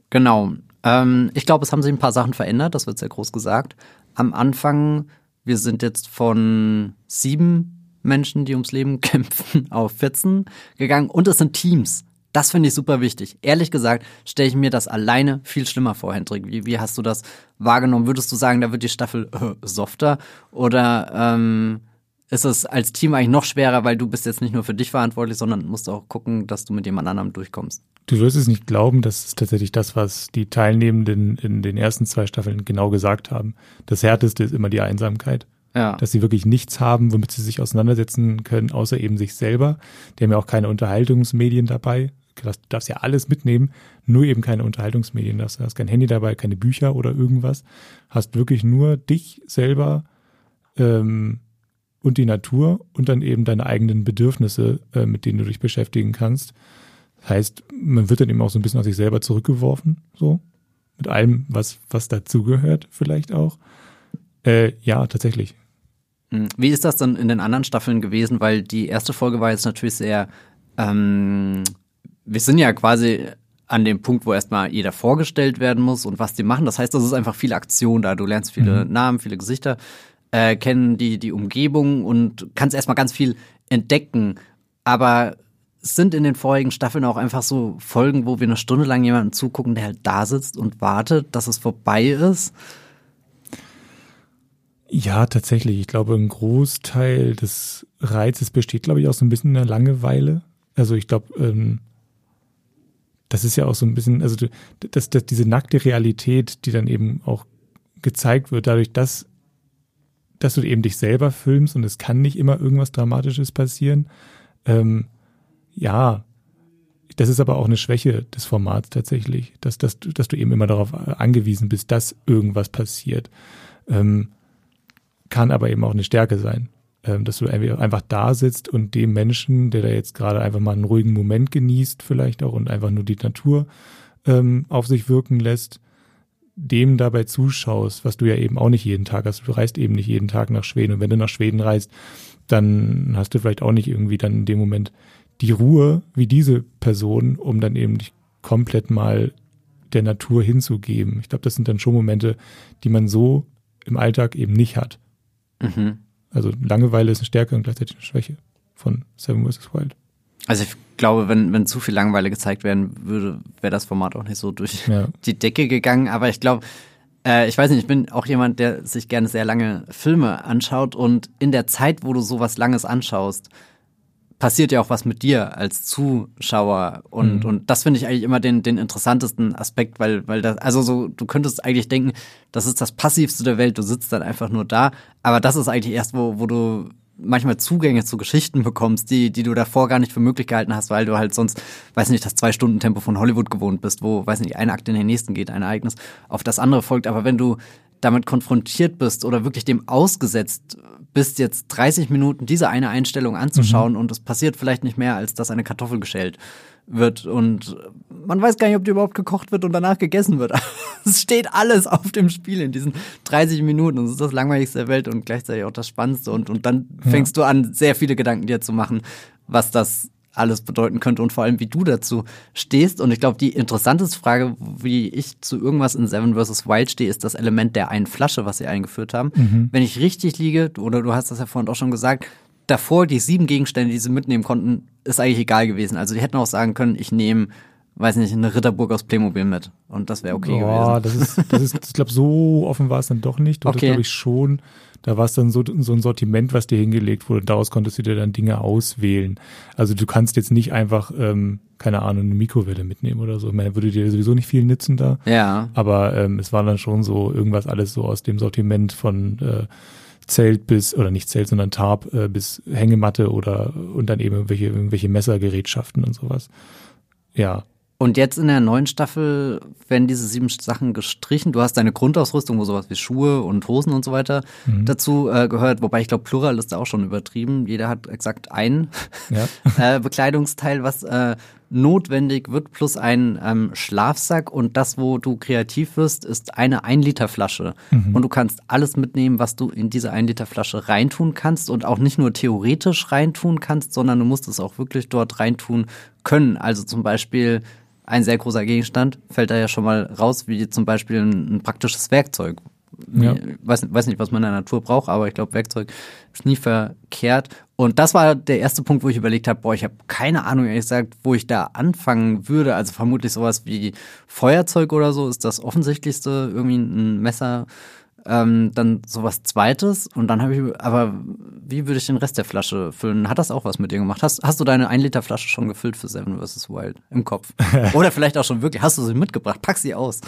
Genau. Ähm, ich glaube, es haben sich ein paar Sachen verändert, das wird sehr groß gesagt. Am Anfang, wir sind jetzt von sieben Menschen, die ums Leben kämpfen, auf 14 gegangen und es sind Teams. Das finde ich super wichtig. Ehrlich gesagt stelle ich mir das alleine viel schlimmer vor, Hendrik. Wie, wie hast du das wahrgenommen? Würdest du sagen, da wird die Staffel äh, softer? Oder ähm, ist es als Team eigentlich noch schwerer, weil du bist jetzt nicht nur für dich verantwortlich, sondern musst auch gucken, dass du mit jemand anderem durchkommst? Du wirst es nicht glauben, das ist tatsächlich das, was die Teilnehmenden in den ersten zwei Staffeln genau gesagt haben. Das Härteste ist immer die Einsamkeit. Ja. Dass sie wirklich nichts haben, womit sie sich auseinandersetzen können, außer eben sich selber. Die haben ja auch keine Unterhaltungsmedien dabei du darfst ja alles mitnehmen, nur eben keine Unterhaltungsmedien. Du hast kein Handy dabei, keine Bücher oder irgendwas. Hast wirklich nur dich selber ähm, und die Natur und dann eben deine eigenen Bedürfnisse, äh, mit denen du dich beschäftigen kannst. Das heißt, man wird dann eben auch so ein bisschen auf sich selber zurückgeworfen, so. Mit allem, was, was dazugehört, vielleicht auch. Äh, ja, tatsächlich. Hm. Wie ist das dann in den anderen Staffeln gewesen? Weil die erste Folge war jetzt natürlich sehr ähm, wir sind ja quasi an dem Punkt, wo erstmal jeder vorgestellt werden muss und was die machen. Das heißt, das ist einfach viel Aktion da. Du lernst viele mhm. Namen, viele Gesichter, äh, kennen die, die Umgebung und kannst erstmal ganz viel entdecken. Aber es sind in den vorigen Staffeln auch einfach so Folgen, wo wir eine Stunde lang jemanden zugucken, der halt da sitzt und wartet, dass es vorbei ist. Ja, tatsächlich. Ich glaube, ein Großteil des Reizes besteht, glaube ich, auch so ein bisschen in der Langeweile. Also ich glaube, ähm, das ist ja auch so ein bisschen, also das, das, diese nackte Realität, die dann eben auch gezeigt wird, dadurch, dass, dass du eben dich selber filmst und es kann nicht immer irgendwas Dramatisches passieren. Ähm, ja, das ist aber auch eine Schwäche des Formats tatsächlich, dass, dass, dass du eben immer darauf angewiesen bist, dass irgendwas passiert. Ähm, kann aber eben auch eine Stärke sein. Ähm, dass du einfach da sitzt und dem Menschen, der da jetzt gerade einfach mal einen ruhigen Moment genießt, vielleicht auch und einfach nur die Natur ähm, auf sich wirken lässt, dem dabei zuschaust, was du ja eben auch nicht jeden Tag hast. Du reist eben nicht jeden Tag nach Schweden. Und wenn du nach Schweden reist, dann hast du vielleicht auch nicht irgendwie dann in dem Moment die Ruhe wie diese Person, um dann eben dich komplett mal der Natur hinzugeben. Ich glaube, das sind dann schon Momente, die man so im Alltag eben nicht hat. Mhm. Also Langeweile ist eine Stärke und gleichzeitig eine Schwäche von Seven vs. Wild. Also glaube, wenn, wenn zu viel Langeweile gezeigt werden würde, wäre das Format auch nicht so durch ja. die Decke gegangen. Aber ich glaube, äh, ich weiß nicht, ich bin auch jemand, der sich gerne sehr lange Filme anschaut und in der Zeit, wo du sowas Langes anschaust, passiert ja auch was mit dir als Zuschauer und mhm. und das finde ich eigentlich immer den den interessantesten Aspekt, weil weil das also so du könntest eigentlich denken, das ist das passivste der Welt, du sitzt dann einfach nur da, aber das ist eigentlich erst wo wo du manchmal Zugänge zu Geschichten bekommst, die, die du davor gar nicht für möglich gehalten hast, weil du halt sonst, weiß nicht, das Zwei-Stunden-Tempo von Hollywood gewohnt bist, wo, weiß nicht, ein Akt in den nächsten geht, ein Ereignis auf das andere folgt. Aber wenn du damit konfrontiert bist oder wirklich dem ausgesetzt bist, jetzt 30 Minuten diese eine Einstellung anzuschauen mhm. und es passiert vielleicht nicht mehr, als dass eine Kartoffel geschält wird und man weiß gar nicht, ob die überhaupt gekocht wird und danach gegessen wird. es steht alles auf dem Spiel in diesen 30 Minuten und es ist das langweiligste der Welt und gleichzeitig auch das Spannendste und, und dann fängst ja. du an, sehr viele Gedanken dir zu machen, was das alles bedeuten könnte und vor allem, wie du dazu stehst. Und ich glaube, die interessanteste Frage, wie ich zu irgendwas in Seven vs. Wild stehe, ist das Element der einen Flasche, was sie eingeführt haben. Mhm. Wenn ich richtig liege, oder du hast das ja vorhin auch schon gesagt, davor die sieben Gegenstände, die sie mitnehmen konnten, ist eigentlich egal gewesen. Also die hätten auch sagen können, ich nehme weiß nicht, eine Ritterburg aus Playmobil mit. Und das wäre okay Boah, gewesen. das ist, das ist, ich glaube, so offen war es dann doch nicht. Du Okay. glaube ich, schon, da war es dann so, so ein Sortiment, was dir hingelegt wurde. Daraus konntest du dir dann Dinge auswählen. Also du kannst jetzt nicht einfach, ähm, keine Ahnung, eine Mikrowelle mitnehmen oder so. Ich meine, würde dir sowieso nicht viel nützen da. Ja. Aber ähm, es war dann schon so irgendwas alles so aus dem Sortiment von äh, Zelt bis, oder nicht Zelt, sondern Tarp äh, bis Hängematte oder und dann eben irgendwelche, irgendwelche Messergerätschaften und sowas. Ja. Und jetzt in der neuen Staffel werden diese sieben Sachen gestrichen. Du hast deine Grundausrüstung, wo sowas wie Schuhe und Hosen und so weiter Mhm. dazu äh, gehört. Wobei ich glaube, Plural ist da auch schon übertrieben. Jeder hat exakt ein Ja. äh, Bekleidungsteil, was äh, notwendig wird, plus ein ähm, Schlafsack. Und das, wo du kreativ wirst, ist eine 1-Liter-Flasche. Und du kannst alles mitnehmen, was du in diese 1-Liter-Flasche reintun kannst. Und auch nicht nur theoretisch reintun kannst, sondern du musst es auch wirklich dort reintun können. Also zum Beispiel ein sehr großer Gegenstand fällt da ja schon mal raus, wie zum Beispiel ein, ein praktisches Werkzeug. Ja. weiß, weiß nicht, was man in der Natur braucht, aber ich glaube, Werkzeug ist nie verkehrt. Und das war der erste Punkt, wo ich überlegt habe, boah, ich habe keine Ahnung, ehrlich gesagt, wo ich da anfangen würde. Also vermutlich sowas wie Feuerzeug oder so ist das offensichtlichste, irgendwie ein Messer. Ähm, dann sowas zweites und dann habe ich, aber wie würde ich den Rest der Flasche füllen? Hat das auch was mit dir gemacht? Hast, hast du deine 1 Liter Flasche schon gefüllt für Seven vs. Wild im Kopf? Oder vielleicht auch schon wirklich, hast du sie mitgebracht? Pack sie aus.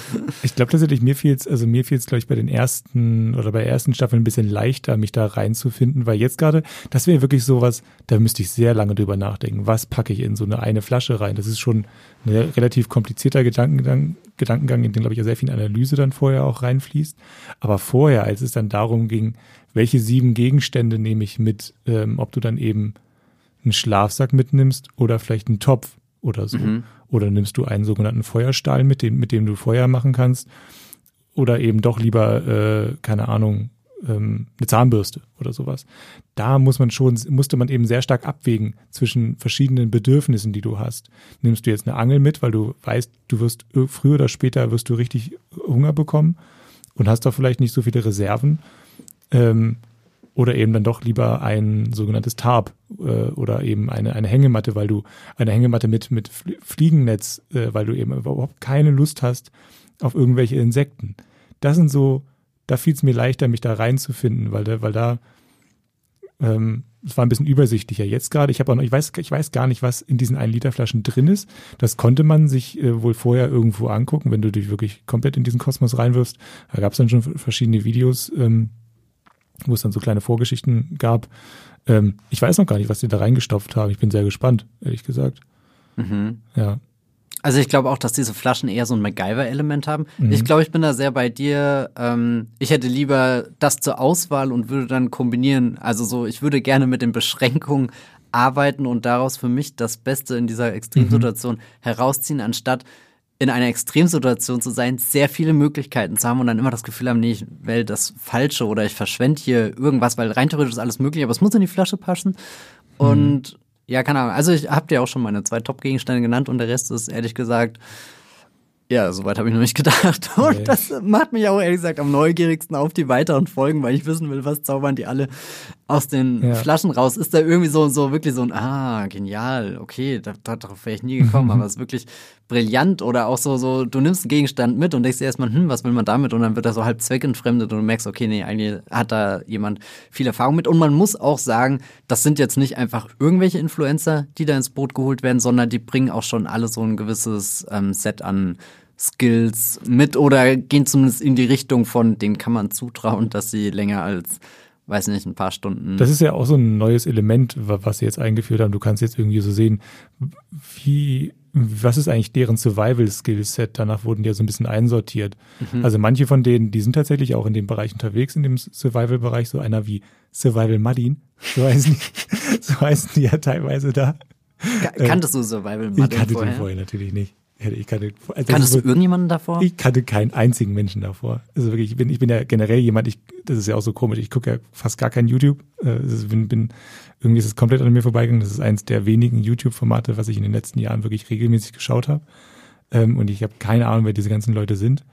Ich glaube tatsächlich, mir fiel's, also mir fiel's, glaube ich, bei den ersten oder bei der ersten Staffel ein bisschen leichter, mich da reinzufinden, weil jetzt gerade, das wäre wirklich sowas, da müsste ich sehr lange drüber nachdenken. Was packe ich in so eine eine Flasche rein? Das ist schon ein relativ komplizierter Gedankengang, Gedankengang, in den, glaube ich, ja sehr viel Analyse dann vorher auch reinfließt. Aber vorher, als es dann darum ging, welche sieben Gegenstände nehme ich mit, ähm, ob du dann eben einen Schlafsack mitnimmst oder vielleicht einen Topf oder so. Oder nimmst du einen sogenannten Feuerstahl mit, dem, mit dem du Feuer machen kannst. Oder eben doch lieber, äh, keine Ahnung, ähm, eine Zahnbürste oder sowas. Da muss man schon, musste man eben sehr stark abwägen zwischen verschiedenen Bedürfnissen, die du hast. Nimmst du jetzt eine Angel mit, weil du weißt, du wirst äh, früher oder später wirst du richtig Hunger bekommen und hast doch vielleicht nicht so viele Reserven. Ähm, oder eben dann doch lieber ein sogenanntes Tarp äh, oder eben eine, eine Hängematte, weil du eine Hängematte mit, mit Fl- Fliegennetz, äh, weil du eben überhaupt keine Lust hast auf irgendwelche Insekten. Das sind so, da fiel es mir leichter, mich da reinzufinden, weil da, weil da ähm, es war ein bisschen übersichtlicher. Jetzt gerade, ich habe auch noch, ich weiß, ich weiß gar nicht, was in diesen 1 Liter Flaschen drin ist. Das konnte man sich äh, wohl vorher irgendwo angucken, wenn du dich wirklich komplett in diesen Kosmos reinwirfst. Da gab es dann schon verschiedene Videos, ähm, wo es dann so kleine Vorgeschichten gab. Ähm, ich weiß noch gar nicht, was die da reingestopft haben. Ich bin sehr gespannt, ehrlich gesagt. Ja. Also ich glaube auch, dass diese Flaschen eher so ein MacGyver-Element haben. Ich glaube, ich bin da sehr bei dir. Ähm, ich hätte lieber das zur Auswahl und würde dann kombinieren. Also so, ich würde gerne mit den Beschränkungen arbeiten und daraus für mich das Beste in dieser Extremsituation herausziehen, anstatt in einer Extremsituation zu sein, sehr viele Möglichkeiten zu haben und dann immer das Gefühl haben, nee, ich wähle das Falsche oder ich verschwende hier irgendwas, weil rein theoretisch ist alles möglich, aber es muss in die Flasche passen. Und ja, keine Ahnung. Also ich habe dir auch schon meine zwei Top-Gegenstände genannt und der Rest ist ehrlich gesagt, ja, soweit habe ich noch nicht gedacht. Und Nee. das macht mich auch ehrlich gesagt am neugierigsten auf die weiteren Folgen, weil ich wissen will, was zaubern die alle aus den Ja. Flaschen raus. Ist da irgendwie so, so wirklich so ein, ah, genial, okay, da, da, darauf wäre ich nie gekommen, aber es ist wirklich brillant oder auch so, so, du nimmst einen Gegenstand mit und denkst dir erstmal, hm, was will man damit? Und dann wird er so halb zweckentfremdet und du merkst, okay, nee, eigentlich hat da jemand viel Erfahrung mit. Und man muss auch sagen, das sind jetzt nicht einfach irgendwelche Influencer, die da ins Boot geholt werden, sondern die bringen auch schon alle so ein gewisses ähm, Set an Skills mit oder gehen zumindest in die Richtung von, denen kann man zutrauen, dass sie länger als, weiß nicht, ein paar Stunden. Das ist ja auch so ein neues Element, wa- was sie jetzt eingeführt haben. Du kannst jetzt irgendwie so sehen, wie, was ist eigentlich deren Survival-Skill-Set? Danach wurden die ja so ein bisschen einsortiert. Also manche von denen, die sind tatsächlich auch in dem Bereich unterwegs, in dem Survival-Bereich, so einer wie Survival Marine, so heißen die, so heißen die ja teilweise da. Ka- Kanntest du Survival Ich Mother kannte vorher? den vorher natürlich nicht. Ich kannte, also das Kanntest du irgendjemanden davor? Ich kannte keinen einzigen Menschen davor. Also wirklich, ich bin, ich bin ja generell jemand, ich, das ist ja auch so komisch, ich gucke ja fast gar kein YouTube. Ist, bin, bin, irgendwie ist es komplett an mir vorbeigegangen. Das ist eins der wenigen YouTube-Formate, was ich in den letzten Jahren wirklich regelmäßig geschaut habe. Ähm, und ich habe keine Ahnung, wer diese ganzen Leute sind.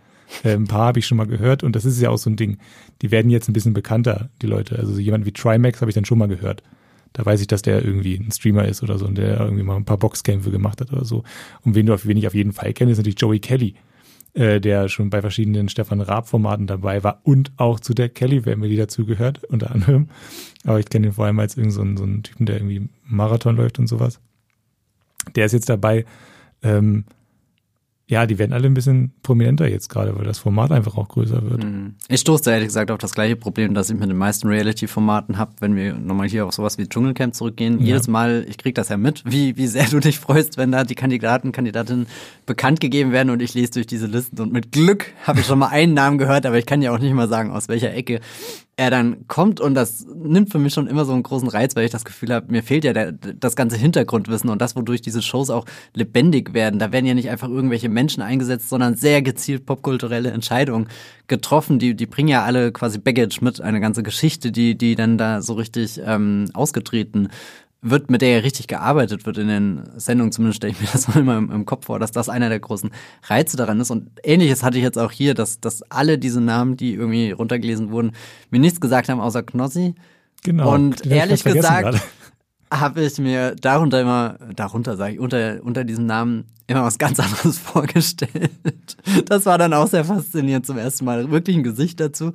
Äh, ein paar habe ich schon mal gehört und das ist ja auch so ein Ding. Die werden jetzt ein bisschen bekannter, die Leute. Also so jemand wie Trimax habe ich dann schon mal gehört. Da weiß ich, dass der irgendwie ein Streamer ist oder so und der irgendwie mal ein paar Boxkämpfe gemacht hat oder so. Und wen du auf wen ich auf jeden Fall kenne, ist natürlich Joey Kelly, äh, der schon bei verschiedenen Stefan Raab-Formaten dabei war und auch zu der Kelly-Family dazugehört, unter anderem. Aber ich kenne ihn vor allem als irgendeinen so, so einen Typen, der irgendwie Marathon läuft und sowas. Der ist jetzt dabei, ähm, ja, die werden alle ein bisschen prominenter jetzt gerade, weil das Format einfach auch größer wird. Hm. Ich stoße ehrlich gesagt auf das gleiche Problem, das ich mit den meisten Reality-Formaten habe, wenn wir nochmal hier auf sowas wie Dschungelcamp zurückgehen. Ja. Jedes Mal, ich krieg das ja mit, wie, wie sehr du dich freust, wenn da die Kandidaten, Kandidatinnen bekannt gegeben werden und ich lese durch diese Listen und mit Glück habe ich schon mal einen Namen gehört, aber ich kann ja auch nicht mal sagen, aus welcher Ecke er dann kommt und das nimmt für mich schon immer so einen großen Reiz, weil ich das Gefühl habe, mir fehlt ja der, das ganze Hintergrundwissen und das, wodurch diese Shows auch lebendig werden. Da werden ja nicht einfach irgendwelche Menschen eingesetzt, sondern sehr gezielt popkulturelle Entscheidungen getroffen. Die, die bringen ja alle quasi Baggage mit, eine ganze Geschichte, die, die dann da so richtig ähm, ausgetreten wird, mit der ja richtig gearbeitet wird in den Sendungen, zumindest stelle ich mir das immer im, im, Kopf vor, dass das einer der großen Reize daran ist. Und ähnliches hatte ich jetzt auch hier, dass, dass alle diese Namen, die irgendwie runtergelesen wurden, mir nichts gesagt haben, außer Knossi. Genau. Und ehrlich gesagt habe ich mir darunter immer, darunter sage ich, unter, unter diesem Namen immer was ganz anderes vorgestellt. Das war dann auch sehr faszinierend, zum ersten Mal wirklich ein Gesicht dazu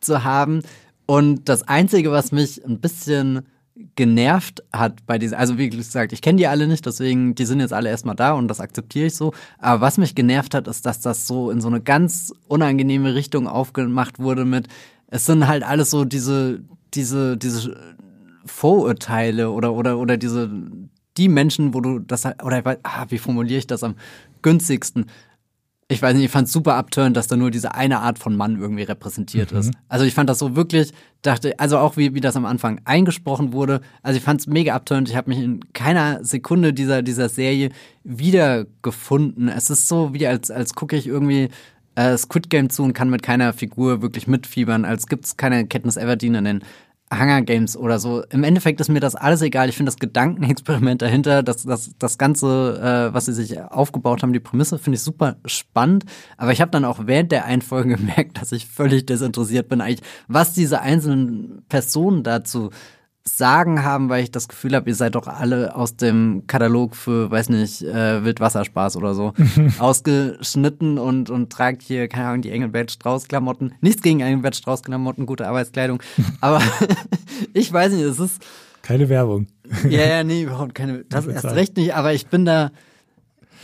zu haben. Und das Einzige, was mich ein bisschen genervt hat bei diesen, also wie gesagt, ich kenne die alle nicht, deswegen, die sind jetzt alle erstmal da und das akzeptiere ich so. Aber was mich genervt hat, ist, dass das so in so eine ganz unangenehme Richtung aufgemacht wurde mit, es sind halt alles so diese, diese, diese Vorurteile oder, oder, oder diese, die Menschen, wo du das oder ah, wie formuliere ich das am günstigsten? Ich weiß nicht, ich fand es super abtörend, dass da nur diese eine Art von Mann irgendwie repräsentiert mhm. ist. Also ich fand das so wirklich, dachte, also auch wie, wie das am Anfang eingesprochen wurde, also ich fand es mega abtörend. Ich habe mich in keiner Sekunde dieser, dieser Serie wiedergefunden. Es ist so, wie als, als gucke ich irgendwie äh, Squid Game zu und kann mit keiner Figur wirklich mitfiebern, als gibt's keine Katniss Everdeen in den Hunger Games oder so. Im Endeffekt ist mir das alles egal. Ich finde das Gedankenexperiment dahinter, das, das, das Ganze, äh, was sie sich aufgebaut haben, die Prämisse, finde ich super spannend. Aber ich habe dann auch während der Einfolge gemerkt, dass ich völlig desinteressiert bin, eigentlich, was diese einzelnen Personen dazu Sagen haben, weil ich das Gefühl habe, ihr seid doch alle aus dem Katalog für, weiß nicht, äh, Wildwasserspaß oder so ausgeschnitten und, und tragt hier, keine Ahnung, die Engelbert Strauß-Klamotten. Nichts gegen Engelbert Strauß-Klamotten, gute Arbeitskleidung. Aber ich weiß nicht, es ist. Keine Werbung. Ja, ja, nee, überhaupt keine. Das erst recht nicht, aber ich bin da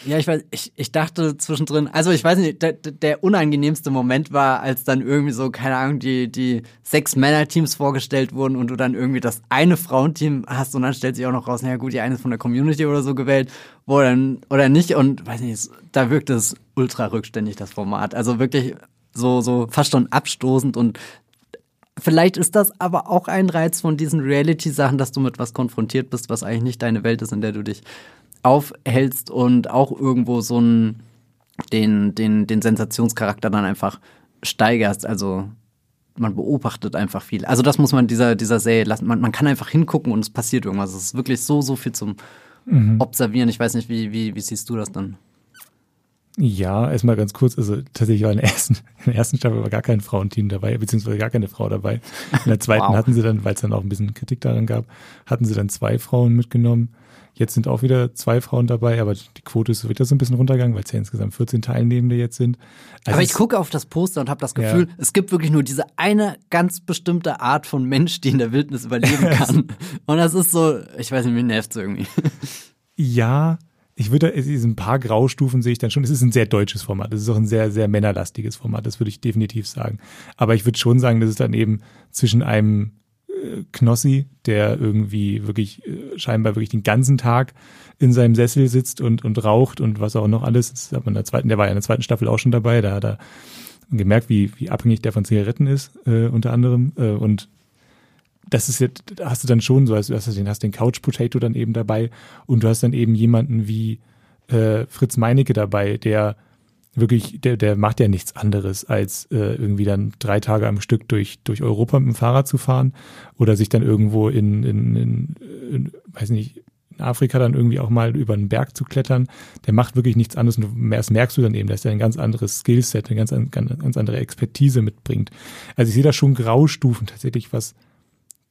ja, ich weiß, ich, ich dachte zwischendrin, also ich weiß nicht, der, der unangenehmste Moment war, als dann irgendwie so, keine Ahnung, die, die sechs Männer-Teams vorgestellt wurden und du dann irgendwie das eine Frauenteam hast und dann stellt sich auch noch raus, naja gut, die eine ist von der Community oder so gewählt, wo dann, oder nicht und weiß nicht, da wirkt es ultra rückständig, das Format. Also wirklich so, so fast schon abstoßend und Vielleicht ist das aber auch ein Reiz von diesen Reality-Sachen, dass du mit was konfrontiert bist, was eigentlich nicht deine Welt ist, in der du dich aufhältst und auch irgendwo so einen, den, den, den Sensationscharakter dann einfach steigerst. Also man beobachtet einfach viel. Also das muss man dieser, dieser Serie lassen. Man, man kann einfach hingucken und es passiert irgendwas. Es ist wirklich so, so viel zum mhm. Observieren. Ich weiß nicht, wie, wie, wie siehst du das dann? Ja, erstmal ganz kurz, also tatsächlich war in der ersten, in der ersten Staffel war gar kein Frauenteam dabei, beziehungsweise gar keine Frau dabei. In der zweiten wow. hatten sie dann, weil es dann auch ein bisschen Kritik daran gab, hatten sie dann zwei Frauen mitgenommen. Jetzt sind auch wieder zwei Frauen dabei, aber die Quote ist wieder so ein bisschen runtergegangen, weil es ja insgesamt 14 Teilnehmende jetzt sind. Also aber ich gucke auf das Poster und habe das Gefühl, ja. es gibt wirklich nur diese eine ganz bestimmte Art von Mensch, die in der Wildnis überleben kann. und das ist so, ich weiß nicht, mir nervt es irgendwie. Ja, ich würde, diesen paar Graustufen sehe ich dann schon. Es ist ein sehr deutsches Format. Es ist auch ein sehr, sehr männerlastiges Format. Das würde ich definitiv sagen. Aber ich würde schon sagen, dass es dann eben zwischen einem Knossi, der irgendwie wirklich äh, scheinbar wirklich den ganzen Tag in seinem Sessel sitzt und, und raucht und was auch noch alles. Das hat man in der zweiten, der war ja in der zweiten Staffel auch schon dabei, da hat er gemerkt, wie, wie abhängig der von Zigaretten ist, äh, unter anderem. Äh, und das ist jetzt, hast du dann schon so, also du hast den, hast den Couch Potato dann eben dabei und du hast dann eben jemanden wie äh, Fritz Meinecke dabei, der wirklich, der, der macht ja nichts anderes, als äh, irgendwie dann drei Tage am Stück durch, durch Europa mit dem Fahrrad zu fahren oder sich dann irgendwo in, in, in, in weiß nicht, in Afrika dann irgendwie auch mal über einen Berg zu klettern. Der macht wirklich nichts anderes und das merkst du dann eben, dass er ein ganz anderes Skillset, eine ganz, ganz, ganz andere Expertise mitbringt. Also ich sehe da schon Graustufen tatsächlich, was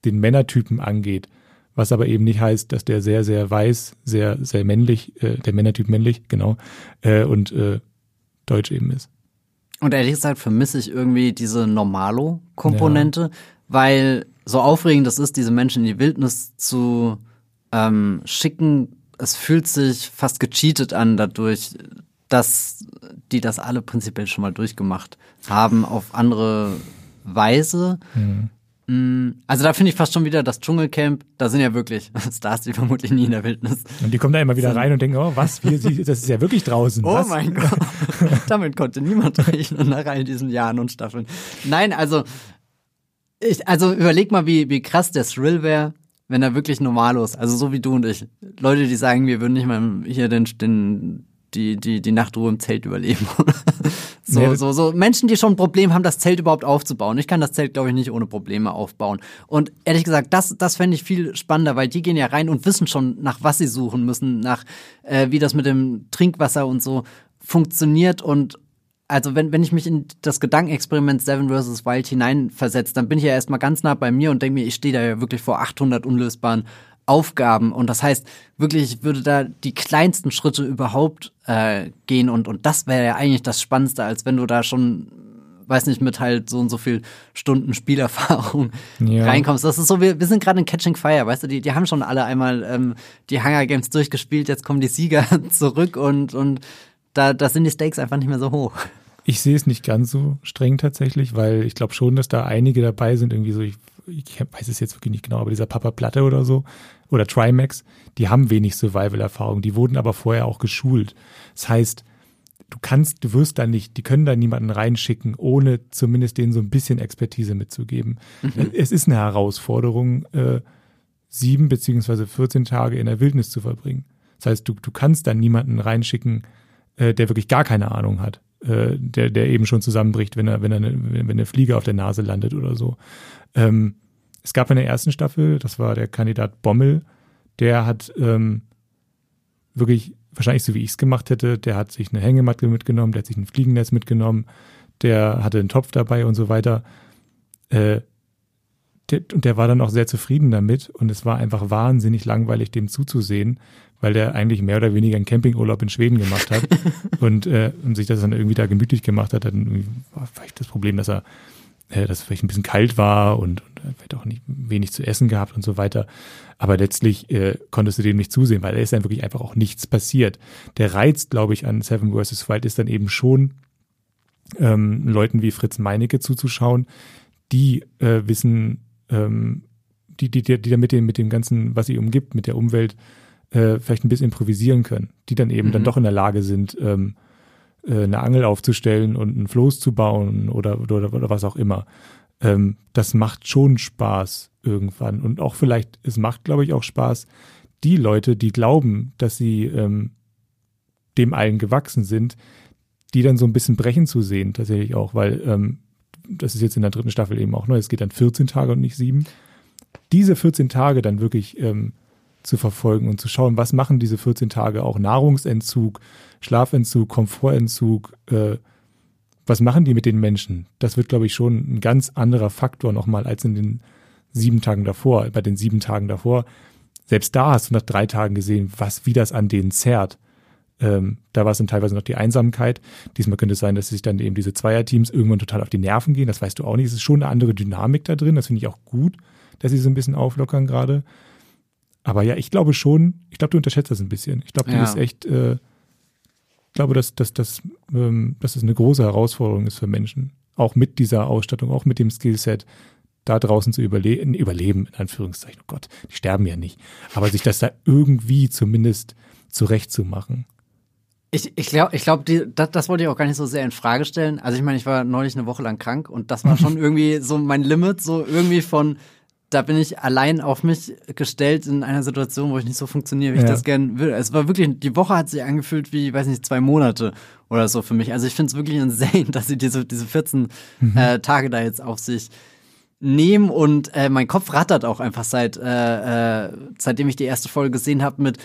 den Männertypen angeht was aber eben nicht heißt, dass der sehr, sehr weiß, sehr, sehr männlich, äh, der Männertyp männlich, genau, äh, und äh, deutsch eben ist. Und ehrlich gesagt vermisse ich irgendwie diese Normalo-Komponente, ja. weil so aufregend es ist, diese Menschen in die Wildnis zu ähm, schicken, es fühlt sich fast gecheatet an dadurch, dass die das alle prinzipiell schon mal durchgemacht haben auf andere Weise. Mhm. Also da finde ich fast schon wieder das Dschungelcamp, da sind ja wirklich Stars, die vermutlich nie in der Wildnis. Und die kommen da immer wieder rein und denken, oh was, wir, das ist ja wirklich draußen. Oh was? mein Gott, damit konnte niemand rechnen nach all diesen Jahren und Staffeln. Nein, also ich, also überleg mal, wie, wie krass der Thrill wäre, wenn er wirklich normal ist. Also so wie du und ich. Leute, die sagen, wir würden nicht mal hier den, den die, die, die Nachtruhe im Zelt überleben. So, nee, so, so Menschen, die schon ein Problem haben, das Zelt überhaupt aufzubauen. Ich kann das Zelt, glaube ich, nicht ohne Probleme aufbauen. Und ehrlich gesagt, das, das fände ich viel spannender, weil die gehen ja rein und wissen schon, nach was sie suchen müssen, nach äh, wie das mit dem Trinkwasser und so funktioniert und also wenn, wenn ich mich in das Gedankenexperiment Seven vs. Wild hineinversetze, dann bin ich ja erstmal ganz nah bei mir und denke mir, ich stehe da ja wirklich vor 800 unlösbaren Aufgaben. Und das heißt, wirklich, ich würde da die kleinsten Schritte überhaupt äh, gehen. Und, und das wäre ja eigentlich das Spannendste, als wenn du da schon, weiß nicht, mit halt so und so viel Stunden Spielerfahrung ja. reinkommst. Das ist so, wir, wir sind gerade in Catching Fire, weißt du, die, die haben schon alle einmal ähm, die Hunger Games durchgespielt, jetzt kommen die Sieger zurück und, und da, da sind die Stakes einfach nicht mehr so hoch. Ich sehe es nicht ganz so streng tatsächlich, weil ich glaube schon, dass da einige dabei sind, irgendwie so, ich ich weiß es jetzt wirklich nicht genau, aber dieser Papa Platte oder so oder Trimax, die haben wenig Survival-Erfahrung, die wurden aber vorher auch geschult. Das heißt, du kannst, du wirst da nicht, die können da niemanden reinschicken, ohne zumindest denen so ein bisschen Expertise mitzugeben. Mhm. Es ist eine Herausforderung, äh, sieben beziehungsweise 14 Tage in der Wildnis zu verbringen. Das heißt, du, du kannst da niemanden reinschicken, äh, der wirklich gar keine Ahnung hat, äh, der, der eben schon zusammenbricht, wenn er, wenn er wenn eine Fliege auf der Nase landet oder so. Ähm, es gab in der ersten Staffel, das war der Kandidat Bommel, der hat ähm, wirklich, wahrscheinlich so wie ich es gemacht hätte, der hat sich eine Hängematte mitgenommen, der hat sich ein Fliegennetz mitgenommen, der hatte einen Topf dabei und so weiter. Äh, der, und der war dann auch sehr zufrieden damit und es war einfach wahnsinnig langweilig, dem zuzusehen, weil der eigentlich mehr oder weniger einen Campingurlaub in Schweden gemacht hat und, äh, und sich das dann irgendwie da gemütlich gemacht hat. Dann war vielleicht das Problem, dass er äh, dass es vielleicht ein bisschen kalt war und, und vielleicht auch nicht wenig zu essen gehabt und so weiter. Aber letztlich äh, konntest du dem nicht zusehen, weil da ist dann wirklich einfach auch nichts passiert. Der Reiz, glaube ich, an Seven vs. Wild ist dann eben schon, ähm, Leuten wie Fritz Meinecke zuzuschauen, die äh, wissen, ähm, die, die, die da mit dem, mit dem Ganzen, was sie umgibt, mit der Umwelt, äh, vielleicht ein bisschen improvisieren können, die dann eben mhm. dann doch in der Lage sind, ähm, äh, eine Angel aufzustellen und ein Floß zu bauen oder, oder, oder was auch immer. Ähm, das macht schon Spaß irgendwann. Und auch vielleicht, es macht, glaube ich, auch Spaß, die Leute, die glauben, dass sie ähm, dem allen gewachsen sind, die dann so ein bisschen brechen zu sehen, tatsächlich auch, weil ähm, das ist jetzt in der dritten Staffel eben auch neu, es geht dann 14 Tage und nicht sieben. Diese 14 Tage dann wirklich ähm, zu verfolgen und zu schauen, was machen diese 14 Tage auch Nahrungsentzug, Schlafentzug, Komfortentzug, äh, was machen die mit den Menschen? Das wird, glaube ich, schon ein ganz anderer Faktor nochmal als in den sieben Tagen davor. Bei den sieben Tagen davor, selbst da hast du nach drei Tagen gesehen, was, wie das an denen zerrt. Ähm, da war es dann teilweise noch die Einsamkeit. Diesmal könnte es sein, dass sich dann eben diese Zweierteams irgendwann total auf die Nerven gehen. Das weißt du auch nicht. Es ist schon eine andere Dynamik da drin. Das finde ich auch gut, dass sie so ein bisschen auflockern gerade. Aber ja, ich glaube schon, ich glaube, du unterschätzt das ein bisschen. Ich glaube, du ja. bist echt, äh, ich glaube, dass, dass, dass, ähm, dass es eine große Herausforderung ist für Menschen. Auch mit dieser Ausstattung, auch mit dem Skillset, da draußen zu überleben, überleben, in Anführungszeichen. Oh Gott, die sterben ja nicht. Aber sich das da irgendwie zumindest zurechtzumachen. Ich, ich glaube, ich glaub, das, das wollte ich auch gar nicht so sehr in Frage stellen. Also ich meine, ich war neulich eine Woche lang krank und das war schon irgendwie so mein Limit, so irgendwie von da bin ich allein auf mich gestellt in einer Situation, wo ich nicht so funktioniere, wie ja. ich das gerne will. Es war wirklich, die Woche hat sich angefühlt wie, weiß nicht, zwei Monate oder so für mich. Also ich finde es wirklich insane, dass sie diese, diese 14 mhm. äh, Tage da jetzt auf sich nehmen und äh, mein Kopf rattert auch einfach seit, äh, äh, seitdem ich die erste Folge gesehen habe mit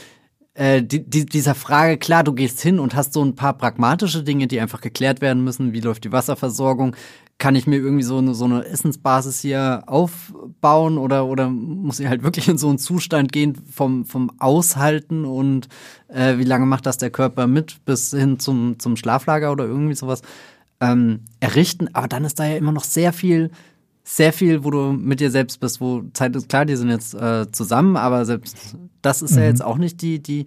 äh, die, die, dieser Frage, klar, du gehst hin und hast so ein paar pragmatische Dinge, die einfach geklärt werden müssen. Wie läuft die Wasserversorgung? Kann ich mir irgendwie so eine, so eine Essensbasis hier aufbauen oder, oder muss ich halt wirklich in so einen Zustand gehen vom, vom Aushalten und äh, wie lange macht das der Körper mit bis hin zum, zum Schlaflager oder irgendwie sowas ähm, errichten. Aber dann ist da ja immer noch sehr viel, sehr viel, wo du mit dir selbst bist, wo Zeit ist klar, die sind jetzt äh, zusammen, aber selbst das ist mhm. ja jetzt auch nicht die, die,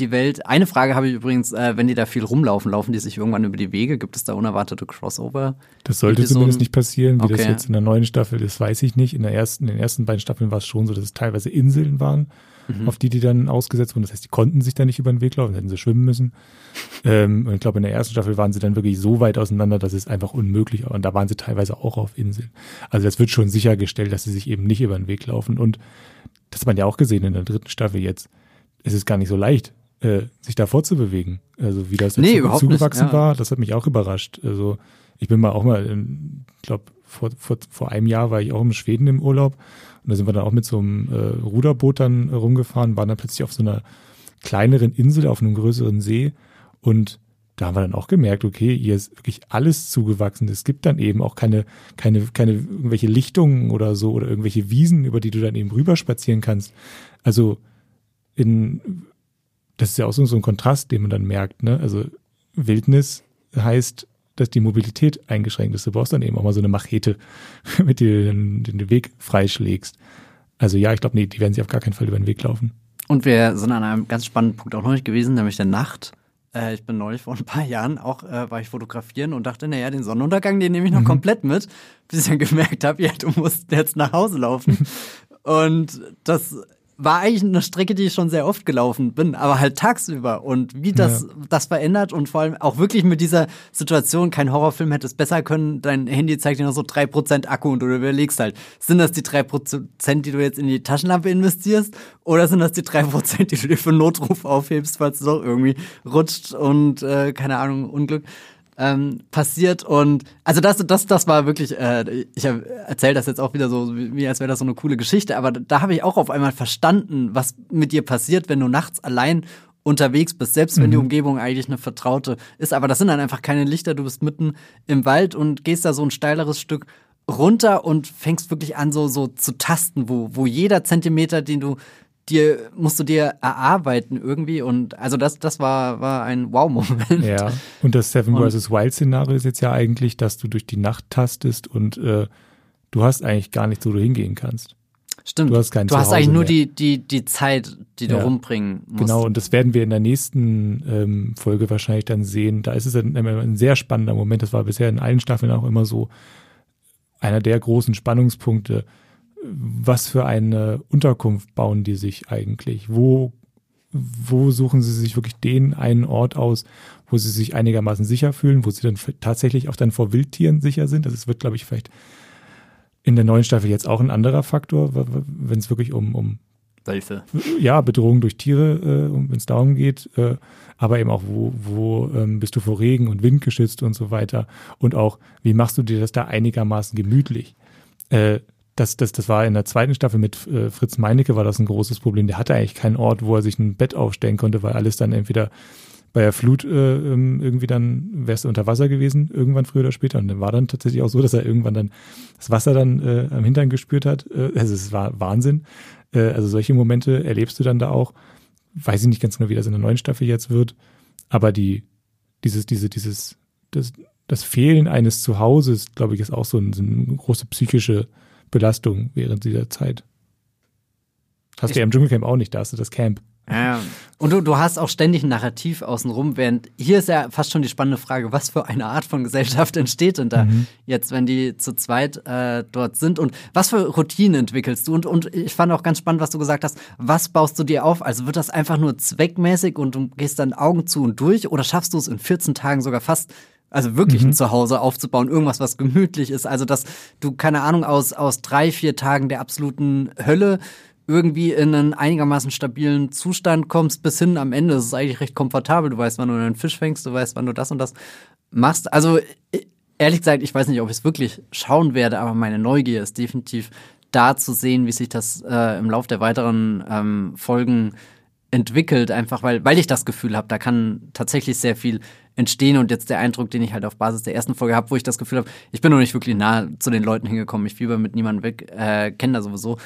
die Welt. Eine Frage habe ich übrigens, äh, wenn die da viel rumlaufen, laufen die sich irgendwann über die Wege? Gibt es da unerwartete Crossover? Das sollte zumindest nicht passieren. Wie okay. das jetzt in der neuen Staffel ist, weiß ich nicht. In, der ersten, in den ersten beiden Staffeln war es schon so, dass es teilweise Inseln waren, mhm. auf die die dann ausgesetzt wurden. Das heißt, die konnten sich da nicht über den Weg laufen, hätten sie schwimmen müssen. Ähm, und ich glaube, in der ersten Staffel waren sie dann wirklich so weit auseinander, dass es einfach unmöglich war. Und da waren sie teilweise auch auf Inseln. Also das wird schon sichergestellt, dass sie sich eben nicht über den Weg laufen. Und das hat man ja auch gesehen in der dritten Staffel jetzt. Es ist gar nicht so leicht, äh, sich da vorzubewegen. Also wie das nee, jetzt zugewachsen nicht, ja. war, das hat mich auch überrascht. Also ich bin mal auch mal, ich glaube, vor, vor, vor einem Jahr war ich auch in Schweden im Urlaub und da sind wir dann auch mit so einem äh, Ruderboot dann rumgefahren, waren dann plötzlich auf so einer kleineren Insel auf einem größeren See und da haben wir dann auch gemerkt, okay, hier ist wirklich alles zugewachsen. Es gibt dann eben auch keine, keine, keine irgendwelche Lichtungen oder so oder irgendwelche Wiesen, über die du dann eben rüberspazieren kannst. Also in das ist ja auch so, ein Kontrast, den man dann merkt. Ne? Also Wildnis heißt, dass die Mobilität eingeschränkt ist. Du brauchst dann eben auch mal so eine Machete, mit der du den, den Weg freischlägst. Also ja, ich glaube, nee, die werden sich auf gar keinen Fall über den Weg laufen. Und wir sind an einem ganz spannenden Punkt auch noch nicht gewesen, nämlich der Nacht. Äh, ich bin neulich vor ein paar Jahren auch, äh, war ich fotografieren und dachte, naja, den Sonnenuntergang, den nehme ich noch mhm. komplett mit, bis ich dann gemerkt habe, ja, du musst jetzt nach Hause laufen. und das war eigentlich eine Strecke, die ich schon sehr oft gelaufen bin, aber halt tagsüber und wie das ja. das verändert und vor allem auch wirklich mit dieser Situation, kein Horrorfilm hätte es besser können, dein Handy zeigt dir noch so drei Prozent Akku und du überlegst halt, sind das die drei Prozent, die du jetzt in die Taschenlampe investierst oder sind das die drei Prozent, die du dir für Notruf aufhebst, falls du doch irgendwie rutscht und äh, keine Ahnung, Unglück ähm, passiert und also das das das war wirklich äh, ich erzähle das jetzt auch wieder so wie als wäre das so eine coole Geschichte aber da habe ich auch auf einmal verstanden was mit dir passiert wenn du nachts allein unterwegs bist selbst wenn mhm. die Umgebung eigentlich eine vertraute ist aber das sind dann einfach keine Lichter du bist mitten im Wald und gehst da so ein steileres Stück runter und fängst wirklich an so so zu tasten wo wo jeder Zentimeter den du dir, musst du dir erarbeiten irgendwie und also das, das war, war ein Wow-Moment. Ja, und das Seven vs. Wild Szenario ist jetzt ja eigentlich, dass du durch die Nacht tastest und äh, du hast eigentlich gar nichts, wo du hingehen kannst. Stimmt. Du hast, kein du hast eigentlich nur die, die, die Zeit, die du ja. rumbringen musst. Genau, und das werden wir in der nächsten ähm, Folge wahrscheinlich dann sehen. Da ist es ein, ein sehr spannender Moment. Das war bisher in allen Staffeln auch immer so einer der großen Spannungspunkte was für eine Unterkunft bauen die sich eigentlich? Wo, wo suchen sie sich wirklich den einen Ort aus, wo sie sich einigermaßen sicher fühlen, wo sie dann tatsächlich auch dann vor Wildtieren sicher sind? Das wird, glaube ich, vielleicht in der neuen Staffel jetzt auch ein anderer Faktor, wenn es wirklich um, um Wölfe. Ja, Bedrohung durch Tiere, äh, wenn es darum geht, äh, aber eben auch, wo, wo ähm, bist du vor Regen und Wind geschützt und so weiter. Und auch, wie machst du dir das da einigermaßen gemütlich? Äh, das, das, das war in der zweiten Staffel mit äh, Fritz Meinecke war das ein großes Problem. Der hatte eigentlich keinen Ort, wo er sich ein Bett aufstellen konnte, weil alles dann entweder bei der Flut äh, ähm, irgendwie dann wärst du unter Wasser gewesen, irgendwann früher oder später. Und dann war dann tatsächlich auch so, dass er irgendwann dann das Wasser dann äh, am Hintern gespürt hat. Äh, also es war Wahnsinn. Äh, also solche Momente erlebst du dann da auch. Weiß ich nicht ganz genau, wie das in der neuen Staffel jetzt wird. Aber die, dieses, diese, dieses, das, das Fehlen eines Zuhauses, glaube ich, ist auch so, ein, so eine große psychische Belastung während dieser Zeit. Hast ich, du ja im Dschungelcamp auch nicht, da hast du das Camp. Ja, und du, du hast auch ständig ein Narrativ außenrum, während hier ist ja fast schon die spannende Frage, was für eine Art von Gesellschaft entsteht denn da mhm. jetzt, wenn die zu zweit äh, dort sind und was für Routinen entwickelst du? Und, und ich fand auch ganz spannend, was du gesagt hast, was baust du dir auf? Also wird das einfach nur zweckmäßig und du gehst dann Augen zu und durch oder schaffst du es in 14 Tagen sogar fast also wirklich mhm. ein Zuhause aufzubauen, irgendwas, was gemütlich ist. Also, dass du, keine Ahnung, aus, aus drei, vier Tagen der absoluten Hölle irgendwie in einen einigermaßen stabilen Zustand kommst, bis hin am Ende. Es ist eigentlich recht komfortabel. Du weißt, wann du einen Fisch fängst, du weißt, wann du das und das machst. Also, ehrlich gesagt, ich weiß nicht, ob ich es wirklich schauen werde, aber meine Neugier ist definitiv da zu sehen, wie sich das äh, im Laufe der weiteren ähm, Folgen entwickelt, einfach weil, weil ich das Gefühl habe, da kann tatsächlich sehr viel entstehen und jetzt der Eindruck, den ich halt auf Basis der ersten Folge habe, wo ich das Gefühl habe, ich bin noch nicht wirklich nah zu den Leuten hingekommen, ich fieber mit niemandem weg, äh, kenne da sowieso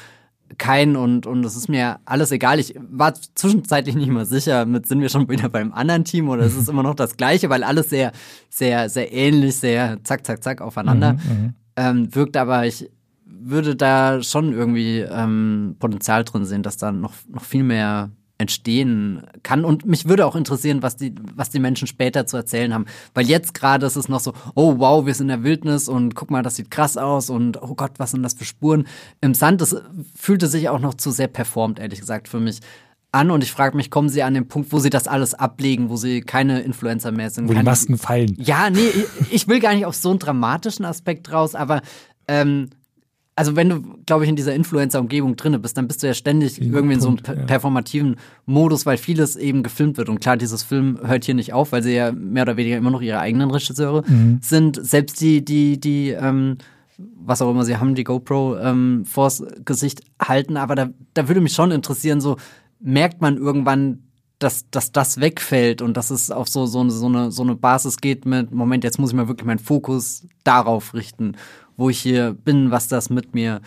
keinen und und es ist mir alles egal. Ich war zwischenzeitlich nicht mal sicher, mit sind wir schon wieder beim anderen Team oder ist es immer noch das gleiche, weil alles sehr sehr sehr ähnlich, sehr zack zack zack aufeinander mhm, mhm. ähm, wirkt, aber ich würde da schon irgendwie ähm, Potenzial drin sehen, dass da noch noch viel mehr entstehen kann. Und mich würde auch interessieren, was die, was die Menschen später zu erzählen haben. Weil jetzt gerade ist es noch so, oh wow, wir sind in der Wildnis und guck mal, das sieht krass aus und oh Gott, was sind das für Spuren? Im Sand, das fühlte sich auch noch zu sehr performt, ehrlich gesagt, für mich an und ich frage mich, kommen sie an den Punkt, wo sie das alles ablegen, wo sie keine Influencer mehr sind? Wo keine, die Masken fallen. Ja, nee, ich will gar nicht auf so einen dramatischen Aspekt raus, aber ähm, also wenn du, glaube ich, in dieser Influencer-Umgebung drinne bist, dann bist du ja ständig in irgendwie in so einem ja. performativen Modus, weil vieles eben gefilmt wird. Und klar, dieses Film hört hier nicht auf, weil sie ja mehr oder weniger immer noch ihre eigenen Regisseure mhm. sind. Selbst die, die, die, ähm, was auch immer sie haben, die GoPro ähm, vors Gesicht halten. Aber da, da würde mich schon interessieren, so merkt man irgendwann, dass, dass das wegfällt und dass es auf so, so, so, eine, so eine Basis geht mit, Moment, jetzt muss ich mal wirklich meinen Fokus darauf richten wo ich hier bin, was das mit mir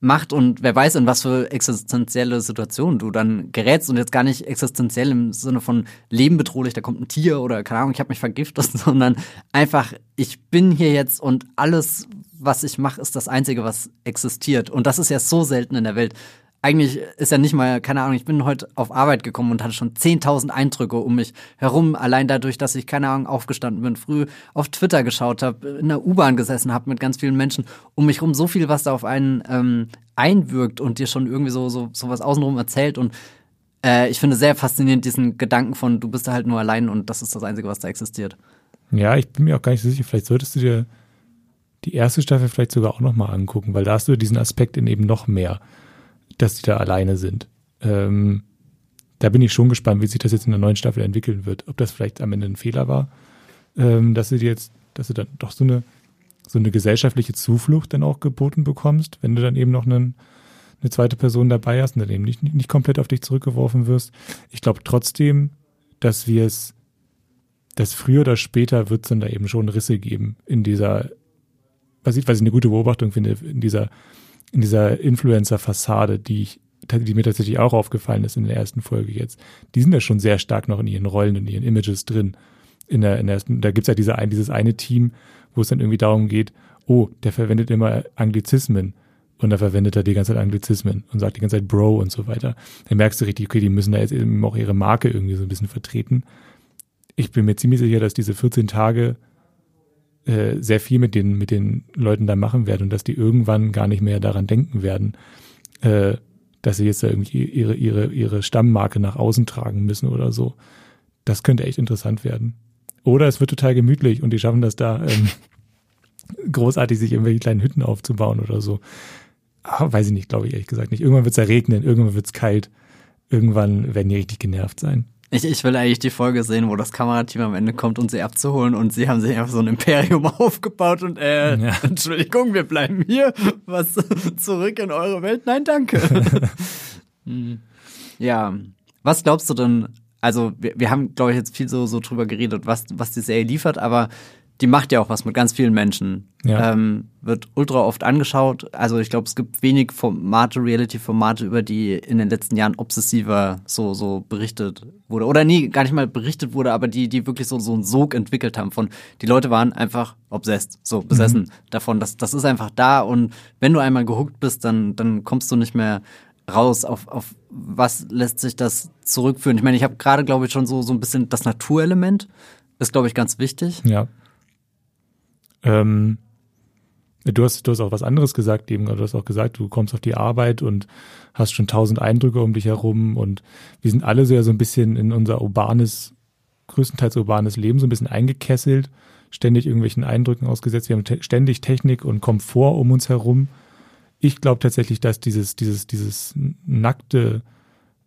macht und wer weiß, in was für existenzielle Situationen du dann gerätst und jetzt gar nicht existenziell im Sinne von Leben bedrohlich, da kommt ein Tier oder keine Ahnung, ich habe mich vergiftet, sondern einfach, ich bin hier jetzt und alles, was ich mache, ist das Einzige, was existiert. Und das ist ja so selten in der Welt eigentlich ist ja nicht mal, keine Ahnung, ich bin heute auf Arbeit gekommen und hatte schon 10.000 Eindrücke um mich herum, allein dadurch, dass ich, keine Ahnung, aufgestanden bin, früh auf Twitter geschaut habe, in der U-Bahn gesessen habe mit ganz vielen Menschen um mich rum, so viel, was da auf einen ähm, einwirkt und dir schon irgendwie so, so, so was außenrum erzählt. Und äh, ich finde sehr faszinierend diesen Gedanken von, du bist da halt nur allein und das ist das Einzige, was da existiert. Ja, ich bin mir auch gar nicht so sicher, vielleicht solltest du dir die erste Staffel vielleicht sogar auch nochmal angucken, weil da hast du diesen Aspekt in eben noch mehr dass die da alleine sind. Ähm, da bin ich schon gespannt, wie sich das jetzt in der neuen Staffel entwickeln wird. Ob das vielleicht am Ende ein Fehler war, ähm, dass du jetzt, dass du dann doch so eine, so eine gesellschaftliche Zuflucht dann auch geboten bekommst, wenn du dann eben noch einen, eine zweite Person dabei hast und dann eben nicht, nicht komplett auf dich zurückgeworfen wirst. Ich glaube trotzdem, dass wir es, dass früher oder später wird es dann da eben schon Risse geben in dieser, was ich, was ich eine gute Beobachtung finde, in dieser in dieser Influencer-Fassade, die ich, die mir tatsächlich auch aufgefallen ist in der ersten Folge jetzt, die sind ja schon sehr stark noch in ihren Rollen und ihren Images drin. In der, in der ersten, da gibt's ja diese dieses eine Team, wo es dann irgendwie darum geht, oh, der verwendet immer Anglizismen und da verwendet er die ganze Zeit Anglizismen und sagt die ganze Zeit Bro und so weiter. Dann merkst du richtig, okay, die müssen da jetzt eben auch ihre Marke irgendwie so ein bisschen vertreten. Ich bin mir ziemlich sicher, dass diese 14 Tage äh, sehr viel mit den, mit den Leuten da machen werden und dass die irgendwann gar nicht mehr daran denken werden, äh, dass sie jetzt da irgendwie ihre, ihre, ihre Stammmarke nach außen tragen müssen oder so. Das könnte echt interessant werden. Oder es wird total gemütlich und die schaffen das da ähm, großartig, sich irgendwelche kleinen Hütten aufzubauen oder so. Aber weiß ich nicht, glaube ich ehrlich gesagt nicht. Irgendwann wird es ja regnen, irgendwann wird es kalt, irgendwann werden die richtig genervt sein. Ich, ich will eigentlich die Folge sehen, wo das Kamerateam am Ende kommt, um sie abzuholen und sie haben sich einfach so ein Imperium aufgebaut und äh, ja. Entschuldigung, wir bleiben hier. Was zurück in eure Welt? Nein, danke. Hm. ja. Was glaubst du denn? Also, wir, wir haben, glaube ich, jetzt viel so, so drüber geredet, was, was die Serie liefert, aber die macht ja auch was mit ganz vielen Menschen. Ja. Ähm, wird ultra oft angeschaut. Also ich glaube, es gibt wenig Formate, Reality-Formate, über die in den letzten Jahren obsessiver so, so berichtet wurde. Oder nie, gar nicht mal berichtet wurde, aber die, die wirklich so, so einen Sog entwickelt haben von, die Leute waren einfach obsessed, so besessen mhm. davon. Das, das ist einfach da und wenn du einmal gehuckt bist, dann, dann kommst du nicht mehr raus, auf, auf was lässt sich das zurückführen. Ich meine, ich habe gerade, glaube ich, schon so, so ein bisschen das Naturelement ist, glaube ich, ganz wichtig. Ja. Ähm, du, hast, du hast auch was anderes gesagt, eben, du hast auch gesagt, du kommst auf die Arbeit und hast schon tausend Eindrücke um dich herum und wir sind alle so ja so ein bisschen in unser urbanes, größtenteils urbanes Leben so ein bisschen eingekesselt, ständig irgendwelchen Eindrücken ausgesetzt. Wir haben te ständig Technik und Komfort um uns herum. Ich glaube tatsächlich, dass dieses, dieses, dieses nackte,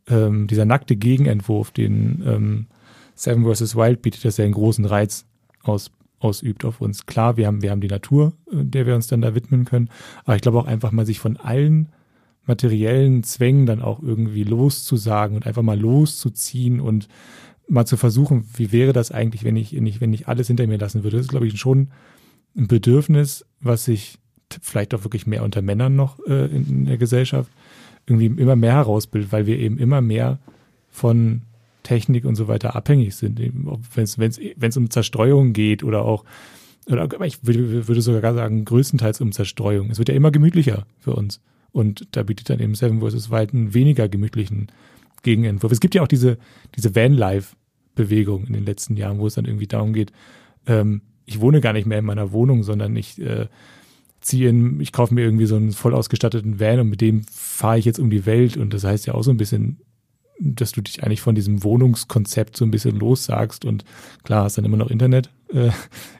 ähm, dieser nackte Gegenentwurf, den ähm, Seven vs. Wild bietet, dass er einen großen Reiz aus, ausübt auf uns. Klar, wir haben, wir haben die Natur, äh, der wir uns dann da widmen können, aber ich glaube auch einfach mal sich von allen materiellen Zwängen dann auch irgendwie loszusagen und einfach mal loszuziehen und mal zu versuchen, wie wäre das eigentlich, wenn ich, ich, wenn ich alles hinter mir lassen würde. Das ist, glaube ich, schon ein Bedürfnis, was sich vielleicht auch wirklich mehr unter Männern noch äh, in, in der Gesellschaft irgendwie immer mehr herausbildet, weil wir eben immer mehr von Technik und so weiter abhängig sind. Wenn es um Zerstreuung geht oder auch oder ich würde, würde sogar sagen, größtenteils um Zerstreuung. Es wird ja immer gemütlicher für uns. Und da bietet dann eben Seven vs. Wild einen weniger gemütlichen Gegenentwurf. Es gibt ja auch diese, diese Van-Life-Bewegung in den letzten Jahren, wo es dann irgendwie darum geht, ähm, ich wohne gar nicht mehr in meiner Wohnung, sondern ich äh, ziehe in, ich kaufe mir irgendwie so einen voll ausgestatteten Van und mit dem fahre ich jetzt um die Welt. Und das heißt ja auch so ein bisschen, dass du dich eigentlich von diesem Wohnungskonzept so ein bisschen lossagst und klar hast dann immer noch Internet äh,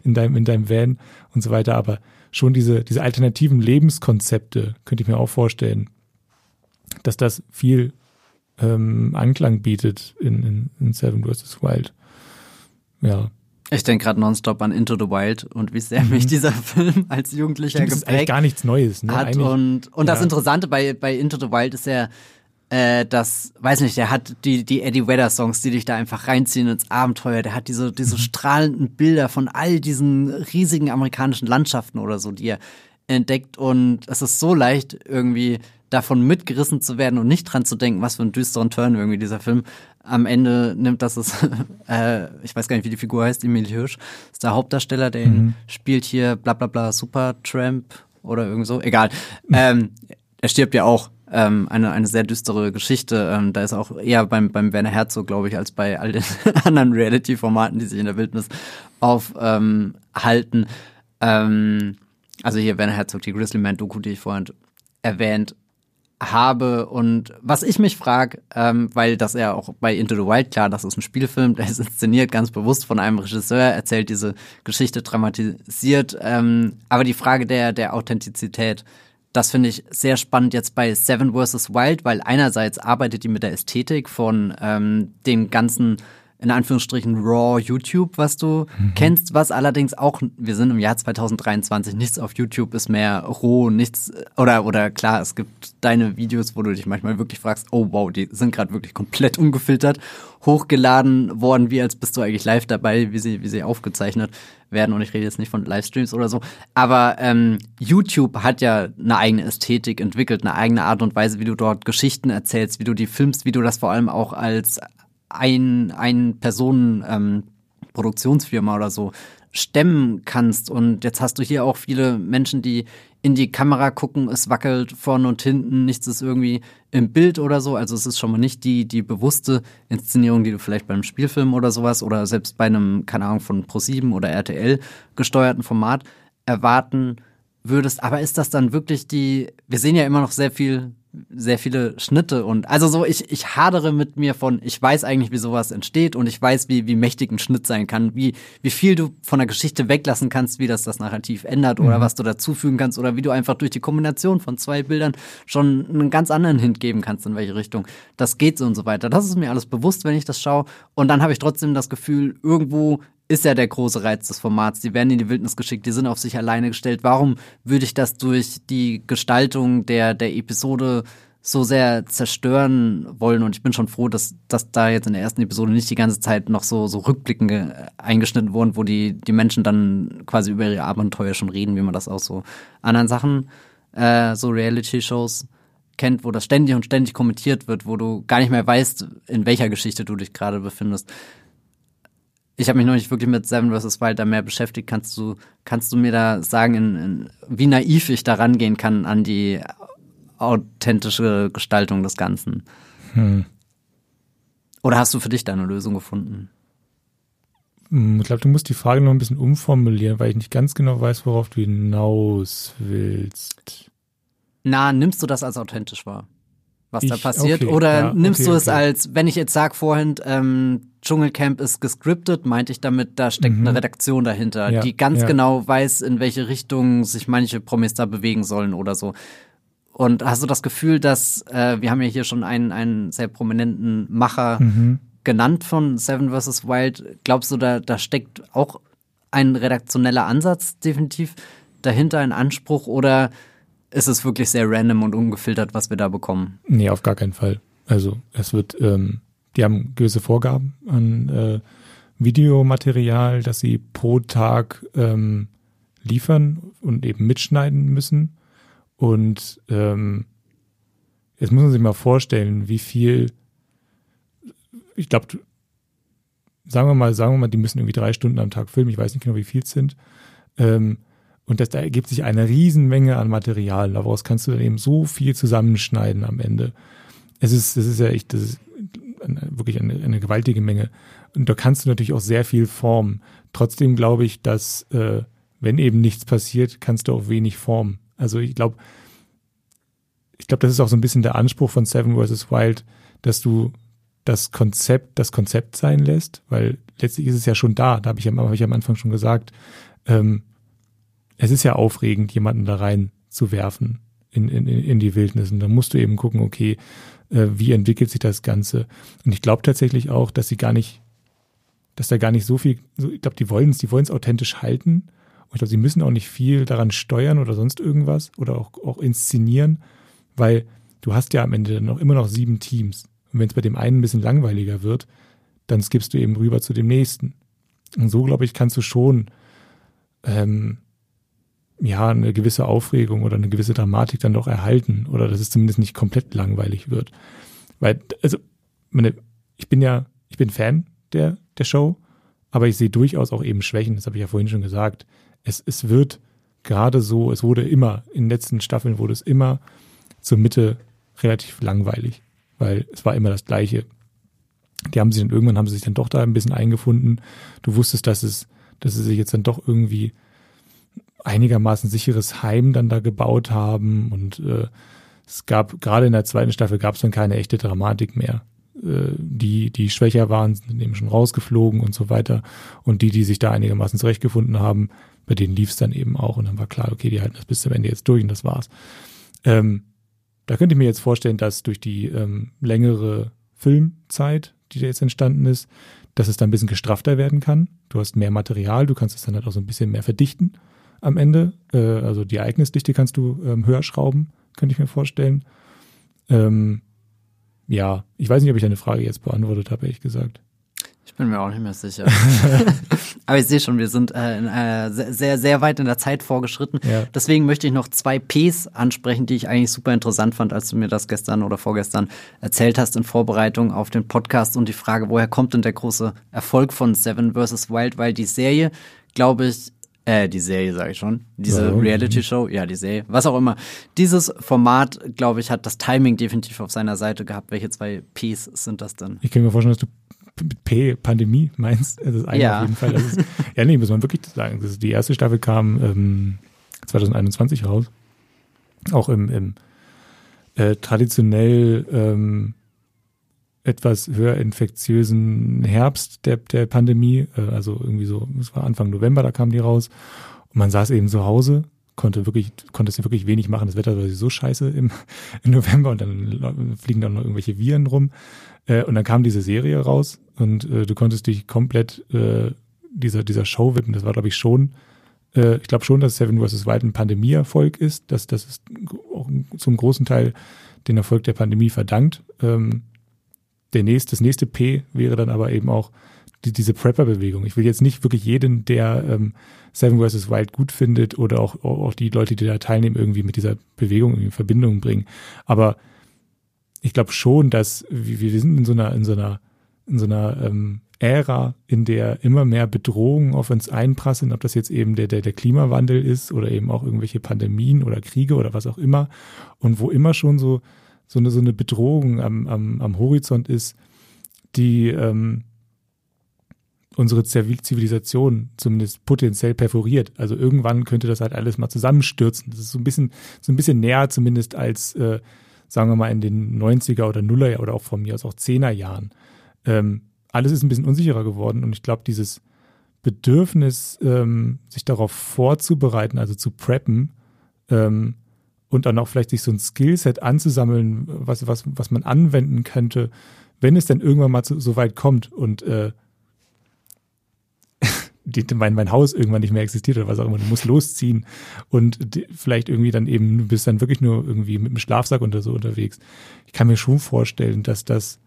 in deinem in deinem Van und so weiter, aber schon diese diese alternativen Lebenskonzepte könnte ich mir auch vorstellen, dass das viel ähm, Anklang bietet in, in, in Seven vs. Wild. Ja. Ich denke gerade nonstop an Into the Wild und wie sehr mich mhm. dieser Film als Jugendlicher Stimmt, geprägt ist gar nichts Neues, ne? hat. Eigentlich, und und ja. das Interessante bei, bei Into the Wild ist ja, äh, das, weiß nicht, der hat die, die Eddie Vedder Songs, die dich da einfach reinziehen ins Abenteuer. Der hat diese, diese mhm. strahlenden Bilder von all diesen riesigen amerikanischen Landschaften oder so, die er entdeckt. Und es ist so leicht, irgendwie davon mitgerissen zu werden und nicht dran zu denken, was für einen düsteren Turn irgendwie dieser Film am Ende nimmt. Das ist, äh, ich weiß gar nicht, wie die Figur heißt, Emil Hirsch, ist der Hauptdarsteller, der mhm. spielt hier bla bla bla Supertramp oder irgend so. Egal. Ähm, er stirbt ja auch. Ähm, eine, eine sehr düstere Geschichte. Ähm, da ist auch eher beim, beim Werner Herzog, glaube ich, als bei all den anderen Reality-Formaten, die sich in der Wildnis aufhalten. Ähm, ähm, also hier Werner Herzog, die Grizzly Man-Doku, die ich vorhin erwähnt habe und was ich mich frage, ähm, weil das ja auch bei Into the Wild klar, das ist ein Spielfilm, der ist inszeniert ganz bewusst von einem Regisseur, erzählt diese Geschichte dramatisiert, ähm, aber die Frage der der Authentizität, das finde ich sehr spannend jetzt bei Seven vs. Wild, weil einerseits arbeitet die mit der Ästhetik von ähm, den ganzen in Anführungsstrichen Raw YouTube, was du mhm. kennst, was allerdings auch, wir sind im Jahr 2023, nichts auf YouTube ist mehr roh, nichts, oder, oder klar, es gibt deine Videos, wo du dich manchmal wirklich fragst, oh wow, die sind gerade wirklich komplett ungefiltert hochgeladen worden, wie als bist du eigentlich live dabei, wie sie, wie sie aufgezeichnet werden. Und ich rede jetzt nicht von Livestreams oder so. Aber ähm, YouTube hat ja eine eigene Ästhetik entwickelt, eine eigene Art und Weise, wie du dort Geschichten erzählst, wie du die filmst, wie du das vor allem auch als ein, ein Personen ähm, Produktionsfirma oder so stemmen kannst. Und jetzt hast du hier auch viele Menschen, die in die Kamera gucken, es wackelt vorne und hinten, nichts ist irgendwie im Bild oder so. Also es ist schon mal nicht die, die bewusste Inszenierung, die du vielleicht beim Spielfilm oder sowas oder selbst bei einem, keine Ahnung, von Pro7 oder RTL gesteuerten Format erwarten würdest. Aber ist das dann wirklich die, wir sehen ja immer noch sehr viel sehr viele Schnitte und also so ich ich hadere mit mir von ich weiß eigentlich wie sowas entsteht und ich weiß wie wie mächtig ein Schnitt sein kann wie wie viel du von der Geschichte weglassen kannst wie das das Narrativ ändert oder mhm. was du dazufügen kannst oder wie du einfach durch die Kombination von zwei Bildern schon einen ganz anderen Hint geben kannst in welche Richtung das geht so und so weiter das ist mir alles bewusst wenn ich das schaue und dann habe ich trotzdem das Gefühl irgendwo ist ja der große Reiz des Formats. Die werden in die Wildnis geschickt, die sind auf sich alleine gestellt. Warum würde ich das durch die Gestaltung der, der Episode so sehr zerstören wollen? Und ich bin schon froh, dass, dass da jetzt in der ersten Episode nicht die ganze Zeit noch so, so Rückblicken eingeschnitten wurden, wo die, die Menschen dann quasi über ihre Abenteuer schon reden, wie man das aus so anderen Sachen, äh, so Reality-Shows kennt, wo das ständig und ständig kommentiert wird, wo du gar nicht mehr weißt, in welcher Geschichte du dich gerade befindest ich habe mich noch nicht wirklich mit Seven vs. Wild da mehr beschäftigt. Kannst du, kannst du mir da sagen, in, in, wie naiv ich da rangehen kann an die authentische Gestaltung des Ganzen? Hm. Oder hast du für dich da eine Lösung gefunden? Hm, ich glaube, du musst die Frage noch ein bisschen umformulieren, weil ich nicht ganz genau weiß, worauf du hinaus willst. Na, nimmst du das als authentisch wahr? Was ich, da passiert? Okay, Oder ja, nimmst okay, du es okay. als, wenn ich jetzt sag vorhin, ähm, Dschungelcamp ist gescriptet, meinte ich damit, da steckt mhm. eine Redaktion dahinter, ja, die ganz ja. genau weiß, in welche Richtung sich manche Promis da bewegen sollen oder so. Und hast du das Gefühl, dass, äh, wir haben ja hier schon einen, einen sehr prominenten Macher mhm. genannt von Seven vs. Wild. Glaubst du, da, da steckt auch ein redaktioneller Ansatz definitiv dahinter, ein Anspruch oder ist es wirklich sehr random und ungefiltert, was wir da bekommen. Nee, auf gar keinen Fall. Also es wird ähm, die haben gewisse Vorgaben an äh, Videomaterial, das sie pro Tag ähm, liefern und eben mitschneiden müssen. Und ähm, jetzt muss man sich mal vorstellen, wie viel, ich glaube, sagen wir mal, sagen wir mal, die müssen irgendwie drei Stunden am Tag filmen, ich weiß nicht genau, wie viel es sind. Ähm, und das, da ergibt sich eine Riesenmenge an Material. Daraus kannst du dann eben so viel zusammenschneiden am Ende. Es ist, das ist ja echt, das ist wirklich eine, eine gewaltige Menge. Und da kannst du natürlich auch sehr viel formen. Trotzdem glaube ich, dass äh, wenn eben nichts passiert, kannst du auch wenig formen. Also ich glaube, ich glaube, das ist auch so ein bisschen der Anspruch von Seven vs. Wild, dass du das Konzept das Konzept sein lässt, weil letztlich ist es ja schon da. Da habe ich, hab ich am Anfang schon gesagt. Ähm, es ist ja aufregend, jemanden da rein zu werfen in, in, in die Wildnis. Und dann musst du eben gucken, okay, äh, wie entwickelt sich das Ganze? Und ich glaube tatsächlich auch, dass sie gar nicht, dass da gar nicht so viel, so, ich glaube, die wollen es, die wollen es authentisch halten. Und ich glaube, sie müssen auch nicht viel daran steuern oder sonst irgendwas oder auch, auch inszenieren, weil du hast ja am Ende noch immer noch sieben Teams. Und wenn es bei dem einen ein bisschen langweiliger wird, dann skippst du eben rüber zu dem nächsten. Und so, glaube ich, kannst du schon ähm, ja, eine gewisse Aufregung oder eine gewisse Dramatik dann doch erhalten oder dass es zumindest nicht komplett langweilig wird. Weil, also, meine, ich bin ja, ich bin Fan der, der Show, aber ich sehe durchaus auch eben Schwächen, das habe ich ja vorhin schon gesagt. Es, es wird gerade so, es wurde immer, in den letzten Staffeln wurde es immer zur Mitte relativ langweilig, weil es war immer das Gleiche. Die haben sich dann irgendwann haben sie sich dann doch da ein bisschen eingefunden. Du wusstest, dass es, dass sie sich jetzt dann doch irgendwie einigermaßen sicheres Heim dann da gebaut haben und äh, es gab gerade in der zweiten Staffel gab es dann keine echte Dramatik mehr. Äh, die, die schwächer waren, sind eben schon rausgeflogen und so weiter. Und die, die sich da einigermaßen zurechtgefunden haben, bei denen lief es dann eben auch und dann war klar, okay, die halten das bis zum Ende jetzt durch und das war's. Ähm, da könnte ich mir jetzt vorstellen, dass durch die ähm, längere Filmzeit, die da jetzt entstanden ist, dass es dann ein bisschen gestrafter werden kann. Du hast mehr Material, du kannst es dann halt auch so ein bisschen mehr verdichten am Ende. Äh, also die Ereignisdichte kannst du ähm, höher schrauben, könnte ich mir vorstellen. Ähm, ja, ich weiß nicht, ob ich deine Frage jetzt beantwortet habe, ehrlich gesagt. Ich bin mir auch nicht mehr sicher. Aber ich sehe schon, wir sind äh, äh, sehr, sehr weit in der Zeit vorgeschritten. Ja. Deswegen möchte ich noch zwei Ps ansprechen, die ich eigentlich super interessant fand, als du mir das gestern oder vorgestern erzählt hast in Vorbereitung auf den Podcast und die Frage, woher kommt denn der große Erfolg von Seven vs. Wild? Weil die Serie, glaube ich, äh, die Serie sage ich schon, diese ja, Reality-Show, ja, die Serie, was auch immer. Dieses Format, glaube ich, hat das Timing definitiv auf seiner Seite gehabt. Welche zwei Ps sind das denn? Ich kann mir vorstellen, dass du mit P Pandemie meinst. Das ist ja. auf jeden Fall. Ist, ja, nee, muss man wirklich sagen. Das ist, die erste Staffel kam ähm, 2021 raus. Auch im, im äh, traditionell ähm, etwas höher infektiösen Herbst der, der Pandemie, äh, also irgendwie so, es war Anfang November, da kamen die raus. Und man saß eben zu Hause, konnte wirklich, konnte es wirklich wenig machen. Das Wetter war so scheiße im, im November und dann fliegen dann noch irgendwelche Viren rum. Äh, und dann kam diese Serie raus und äh, du konntest dich komplett äh, dieser, dieser Show widmen. Das war, glaube ich, schon, äh, ich glaube schon, dass Seven vs. Wild ein Pandemieerfolg ist, dass das ist auch zum großen Teil den Erfolg der Pandemie verdankt. Ähm, der nächste, das nächste P wäre dann aber eben auch die, diese Prepper-Bewegung. Ich will jetzt nicht wirklich jeden, der ähm, Seven vs. Wild gut findet oder auch, auch die Leute, die da teilnehmen, irgendwie mit dieser Bewegung in Verbindung bringen. Aber ich glaube schon, dass wir, wir sind in so einer, in so einer, in so einer ähm, Ära, in der immer mehr Bedrohungen auf uns einprasseln, ob das jetzt eben der, der, der Klimawandel ist oder eben auch irgendwelche Pandemien oder Kriege oder was auch immer. Und wo immer schon so so eine, so eine Bedrohung am, am, am Horizont ist, die ähm, unsere Zivilisation zumindest potenziell perforiert. Also irgendwann könnte das halt alles mal zusammenstürzen. Das ist so ein bisschen, so ein bisschen näher zumindest als, äh, sagen wir mal, in den 90er oder Nuller oder auch von mir aus auch 10er Jahren. Ähm, alles ist ein bisschen unsicherer geworden und ich glaube, dieses Bedürfnis, ähm, sich darauf vorzubereiten, also zu preppen, ähm, und dann auch vielleicht sich so ein Skillset anzusammeln, was, was, was man anwenden könnte, wenn es denn irgendwann mal zu, so weit kommt und äh, die, mein, mein Haus irgendwann nicht mehr existiert oder was auch immer, du musst losziehen und die, vielleicht irgendwie dann eben, du bist dann wirklich nur irgendwie mit dem Schlafsack oder so unterwegs. Ich kann mir schon vorstellen, dass das,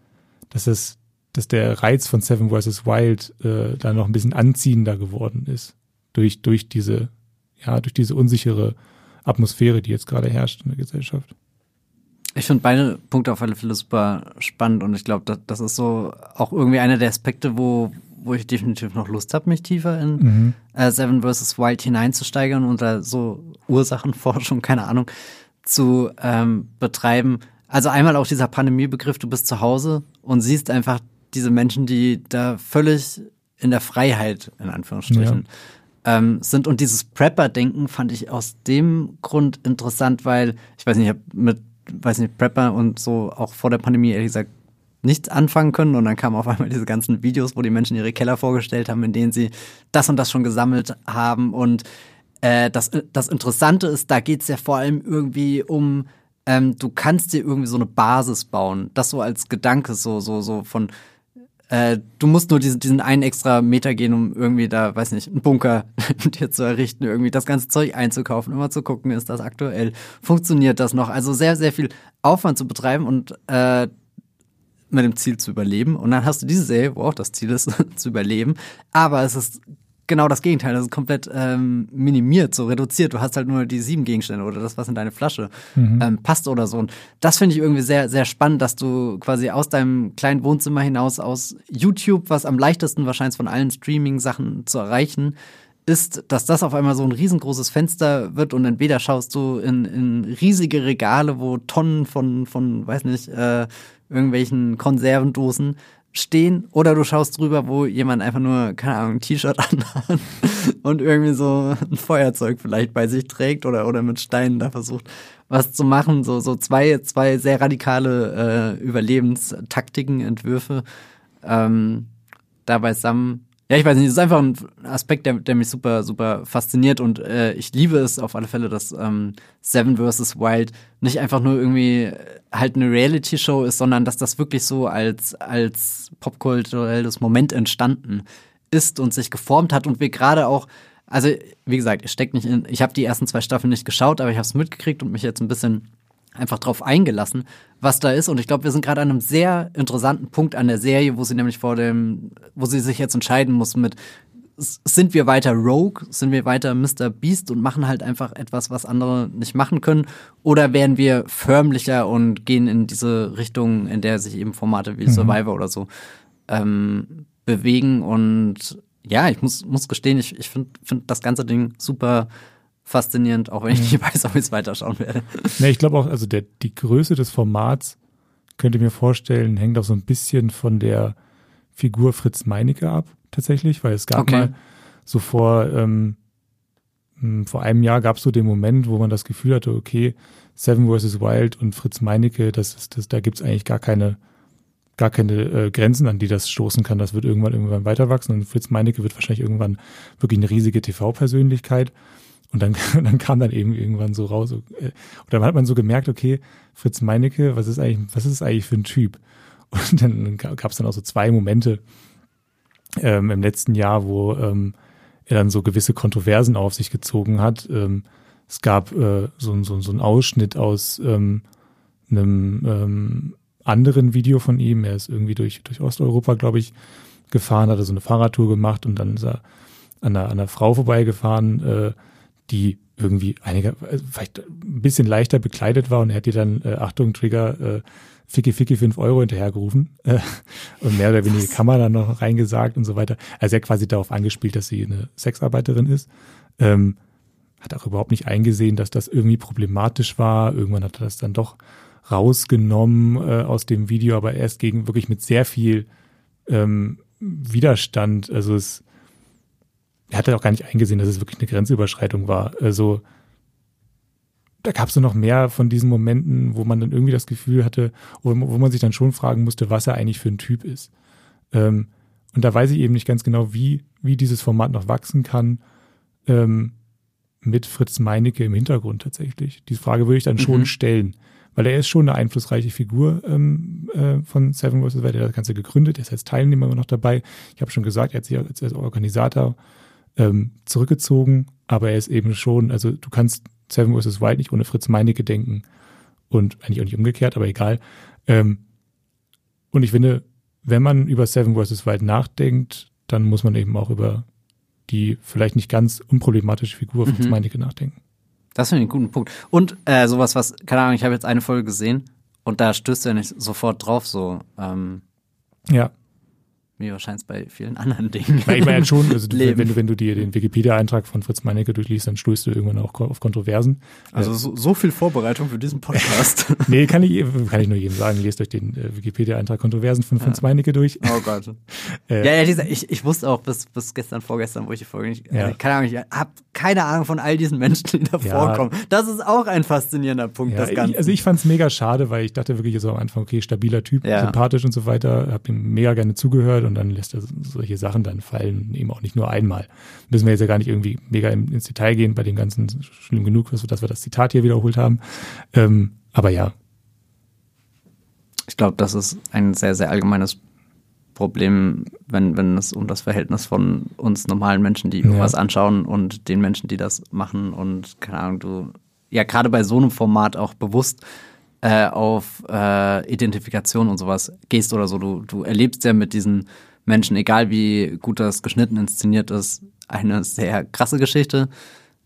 dass das dass der Reiz von Seven vs. Wild äh, da noch ein bisschen anziehender geworden ist. Durch, durch diese, ja, durch diese unsichere Atmosphäre, die jetzt gerade herrscht in der Gesellschaft. Ich finde beide Punkte auf alle Fälle super spannend und ich glaube, das, das ist so auch irgendwie einer der Aspekte, wo, wo ich definitiv noch Lust habe, mich tiefer in mhm. äh, Seven vs. Wild hineinzusteigern und da so Ursachenforschung, keine Ahnung, zu ähm, betreiben. Also einmal auch dieser Pandemiebegriff, du bist zu Hause und siehst einfach diese Menschen, die da völlig in der Freiheit, in Anführungsstrichen. Ähm, sind. Und dieses Prepper-Denken fand ich aus dem Grund interessant, weil, ich weiß nicht, ich habe mit, weiß nicht, Prepper und so auch vor der Pandemie ehrlich gesagt nichts anfangen können. Und dann kamen auf einmal diese ganzen Videos, wo die Menschen ihre Keller vorgestellt haben, in denen sie das und das schon gesammelt haben. Und äh, das, das Interessante ist, da geht es ja vor allem irgendwie um, ähm, du kannst dir irgendwie so eine Basis bauen. Das so als Gedanke, so, so, so von, äh, du musst nur diesen, diesen einen extra Meter gehen, um irgendwie da, weiß nicht, einen Bunker dir zu errichten, irgendwie das ganze Zeug einzukaufen, immer zu gucken, ist das aktuell, funktioniert das noch? Also sehr, sehr viel Aufwand zu betreiben und äh, mit dem Ziel zu überleben. Und dann hast du diese Serie, wo auch das Ziel ist, zu überleben. Aber es ist genau das Gegenteil. Das ist komplett ähm, minimiert, so reduziert. Du hast halt nur die sieben Gegenstände oder das, was in deine Flasche mhm. ähm, passt oder so. Und das finde ich irgendwie sehr, sehr spannend, dass du quasi aus deinem kleinen Wohnzimmer hinaus, aus YouTube, was am leichtesten wahrscheinlich von allen Streaming-Sachen zu erreichen, ist, dass das auf einmal so ein riesengroßes Fenster wird und entweder schaust du in, in riesige Regale, wo Tonnen von, von weiß nicht, äh, irgendwelchen Konservendosen stehen oder du schaust drüber, wo jemand einfach nur, keine Ahnung, ein T-Shirt anhat und irgendwie so ein Feuerzeug vielleicht bei sich trägt oder, oder mit Steinen da versucht, was zu machen. So, so zwei, zwei sehr radikale äh, Überlebenstaktiken, Entwürfe ähm, da beisammen ja, ich weiß nicht, es ist einfach ein Aspekt, der, der mich super, super fasziniert und äh, ich liebe es auf alle Fälle, dass ähm, Seven vs. Wild nicht einfach nur irgendwie äh, halt eine Reality-Show ist, sondern dass das wirklich so als, als popkulturelles Moment entstanden ist und sich geformt hat und wir gerade auch, also wie gesagt, ich steck nicht in, ich habe die ersten zwei Staffeln nicht geschaut, aber ich habe es mitgekriegt und mich jetzt ein bisschen einfach drauf eingelassen, was da ist. Und ich glaube, wir sind gerade an einem sehr interessanten Punkt an der Serie, wo sie nämlich vor dem, wo sie sich jetzt entscheiden muss mit, sind wir weiter Rogue, sind wir weiter Mr. Beast und machen halt einfach etwas, was andere nicht machen können? Oder werden wir förmlicher und gehen in diese Richtung, in der sich eben Formate wie mhm. Survivor oder so ähm, bewegen? Und ja, ich muss, muss gestehen, ich, ich finde find das ganze Ding super faszinierend, auch wenn ich nicht weiß, ob ich es weiterschauen werde. Nee, ich glaube auch, also der, die Größe des Formats, könnte mir vorstellen, hängt auch so ein bisschen von der Figur Fritz Meinecke ab, tatsächlich, weil es gab okay. mal so vor, ähm, hm, vor einem Jahr gab es so den Moment, wo man das Gefühl hatte, okay, Seven vs. Wild und Fritz Meinecke, das ist, das, da gibt's eigentlich gar keine, gar keine äh, Grenzen, an die das stoßen kann. Das wird irgendwann irgendwann weiter wachsen und Fritz Meinecke wird wahrscheinlich irgendwann wirklich eine riesige TV-Persönlichkeit. Und dann, dann kam dann eben irgendwann so raus, und äh, dann hat man so gemerkt, okay, Fritz Meinecke, was ist eigentlich, was ist eigentlich für ein Typ? Und dann gab es dann auch so zwei Momente ähm, im letzten Jahr, wo ähm, er dann so gewisse Kontroversen auf sich gezogen hat. Ähm, es gab äh, so, so, so einen Ausschnitt aus ähm, einem ähm, anderen Video von ihm. Er ist irgendwie durch, durch Osteuropa, glaube ich, gefahren, hat er so eine Fahrradtour gemacht und dann ist er an einer, an einer Frau vorbeigefahren, äh, die irgendwie einiger, äh, vielleicht ein bisschen leichter bekleidet war und er hat ihr dann, äh, Achtung, Trigger, äh, Ficky Ficky fünf Euro hinterhergerufen äh, und mehr oder weniger Kamera dann noch reingesagt und so weiter. Also er hat quasi darauf angespielt, dass sie eine Sexarbeiterin ist. Ähm, hat auch überhaupt nicht eingesehen, dass das irgendwie problematisch war. Irgendwann hat er das dann doch rausgenommen äh, aus dem Video, aber erst gegen wirklich mit sehr viel ähm, Widerstand. Also es er hatte auch gar nicht eingesehen, dass es wirklich eine Grenzüberschreitung war. Also da gab es noch mehr von diesen Momenten, wo man dann irgendwie das Gefühl hatte, wo, wo man sich dann schon fragen musste, was er eigentlich für ein Typ ist. Ähm, und da weiß ich eben nicht ganz genau, wie, wie dieses Format noch wachsen kann ähm, mit Fritz Meinecke im Hintergrund tatsächlich. Diese Frage würde ich dann schon mhm. stellen, weil er ist schon eine einflussreiche Figur ähm, äh, von Seven vs. Wild. Er hat das Ganze gegründet, er ist als Teilnehmer immer noch dabei. Ich habe schon gesagt, er hat sich als, als Organisator ähm, zurückgezogen, aber er ist eben schon, also du kannst Seven vs. Wild nicht ohne Fritz Meinecke denken und eigentlich auch nicht umgekehrt, aber egal. Ähm, und ich finde, wenn man über Seven vs. Wild nachdenkt, dann muss man eben auch über die vielleicht nicht ganz unproblematische Figur Fritz mhm. Meinecke nachdenken. Das finde ich einen guten Punkt. Und äh, sowas, was, keine Ahnung, ich habe jetzt eine Folge gesehen und da stößt ja nicht sofort drauf, so. Ähm, ja. Wie wahrscheinlich bei vielen anderen Dingen. Ja, ich meine schon, also du, wenn, du, wenn du dir den Wikipedia-Eintrag von Fritz Meinecke durchliest, dann stößt du irgendwann auch auf Kontroversen. Also so, so viel Vorbereitung für diesen Podcast. nee, kann ich, kann ich nur jedem sagen, lest euch den äh, Wikipedia-Eintrag Kontroversen von Fritz ja. Meinecke durch. Oh Gott. äh, ja, ja, dieser, ich, ich wusste auch bis, bis gestern, vorgestern, wo ich die Folge nicht, ja. äh, keine Ahnung, ich habe keine Ahnung von all diesen Menschen, die da ja. vorkommen. Das ist auch ein faszinierender Punkt, ja, das Ganze. Ich, also ich fand es mega schade, weil ich dachte wirklich so am Anfang, okay, stabiler Typ, sympathisch und so weiter, habe ihm mega gerne zugehört und dann lässt er solche Sachen dann fallen, eben auch nicht nur einmal. Müssen wir jetzt ja gar nicht irgendwie mega ins Detail gehen, bei dem Ganzen schlimm genug, dass wir das Zitat hier wiederholt haben. Ähm, aber ja. Ich glaube, das ist ein sehr, sehr allgemeines Problem, wenn, wenn es um das Verhältnis von uns normalen Menschen, die irgendwas ja. anschauen und den Menschen, die das machen und keine Ahnung, du ja gerade bei so einem Format auch bewusst äh, auf äh, Identifikation und sowas gehst oder so. Du, du erlebst ja mit diesen Menschen, egal wie gut das geschnitten inszeniert ist, eine sehr krasse Geschichte.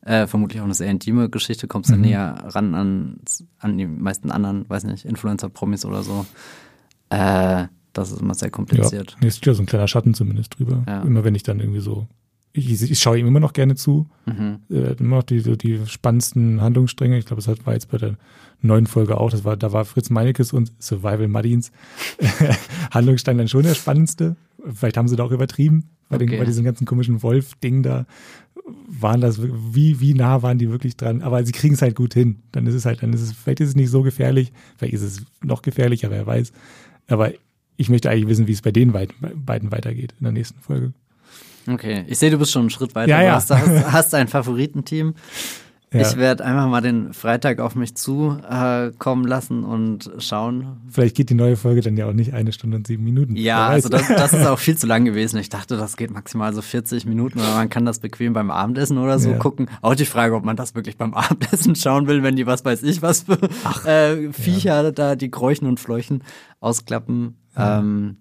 Äh, vermutlich auch eine sehr intime Geschichte, kommst du mhm. näher ran an, an die meisten anderen, weiß nicht, Influencer-Promis oder so. Äh, das ist immer sehr kompliziert. Ja, mir ist ja so ein kleiner Schatten zumindest drüber. Ja. Immer wenn ich dann irgendwie so, ich, ich schaue ihm immer noch gerne zu. Mhm. Äh, immer noch die, die spannendsten Handlungsstränge. Ich glaube, das war jetzt bei der neuen Folge auch. Das war, da war Fritz Meinekes und Survival Muddins Handlungsstrang dann schon der spannendste. Vielleicht haben sie da auch übertrieben bei, okay. den, bei diesem ganzen komischen Wolf-Ding da. Waren das, wie, wie nah waren die wirklich dran? Aber sie kriegen es halt gut hin. Dann ist es halt, dann ist es, vielleicht ist es nicht so gefährlich, vielleicht ist es noch gefährlicher, wer weiß. Aber ich möchte eigentlich wissen, wie es bei den beiden weitergeht in der nächsten Folge. Okay, ich sehe, du bist schon einen Schritt weiter. Ja, ja. Du hast, hast, hast ein Favoritenteam. Ja. Ich werde einfach mal den Freitag auf mich zukommen äh, lassen und schauen. Vielleicht geht die neue Folge dann ja auch nicht eine Stunde und sieben Minuten. Ja, also das, das, ist auch viel zu lang gewesen. Ich dachte, das geht maximal so 40 Minuten oder man kann das bequem beim Abendessen oder so ja. gucken. Auch die Frage, ob man das wirklich beim Abendessen schauen will, wenn die was weiß ich was für Ach, äh, Viecher ja. da, die Kräuchen und Fleuchen ausklappen. Ähm,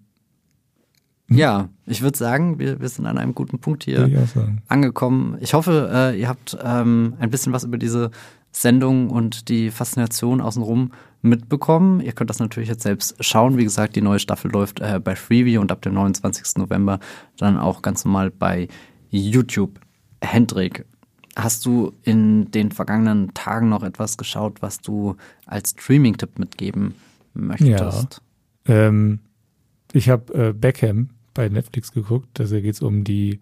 ja, ich würde sagen, wir, wir sind an einem guten Punkt hier ja, angekommen. Ich hoffe, äh, ihr habt ähm, ein bisschen was über diese Sendung und die Faszination außenrum mitbekommen. Ihr könnt das natürlich jetzt selbst schauen. Wie gesagt, die neue Staffel läuft äh, bei Freeview und ab dem 29. November dann auch ganz normal bei YouTube. Hendrik, hast du in den vergangenen Tagen noch etwas geschaut, was du als Streaming-Tipp mitgeben möchtest? Ja. Ähm, ich habe äh, Beckham bei Netflix geguckt. Also geht es um die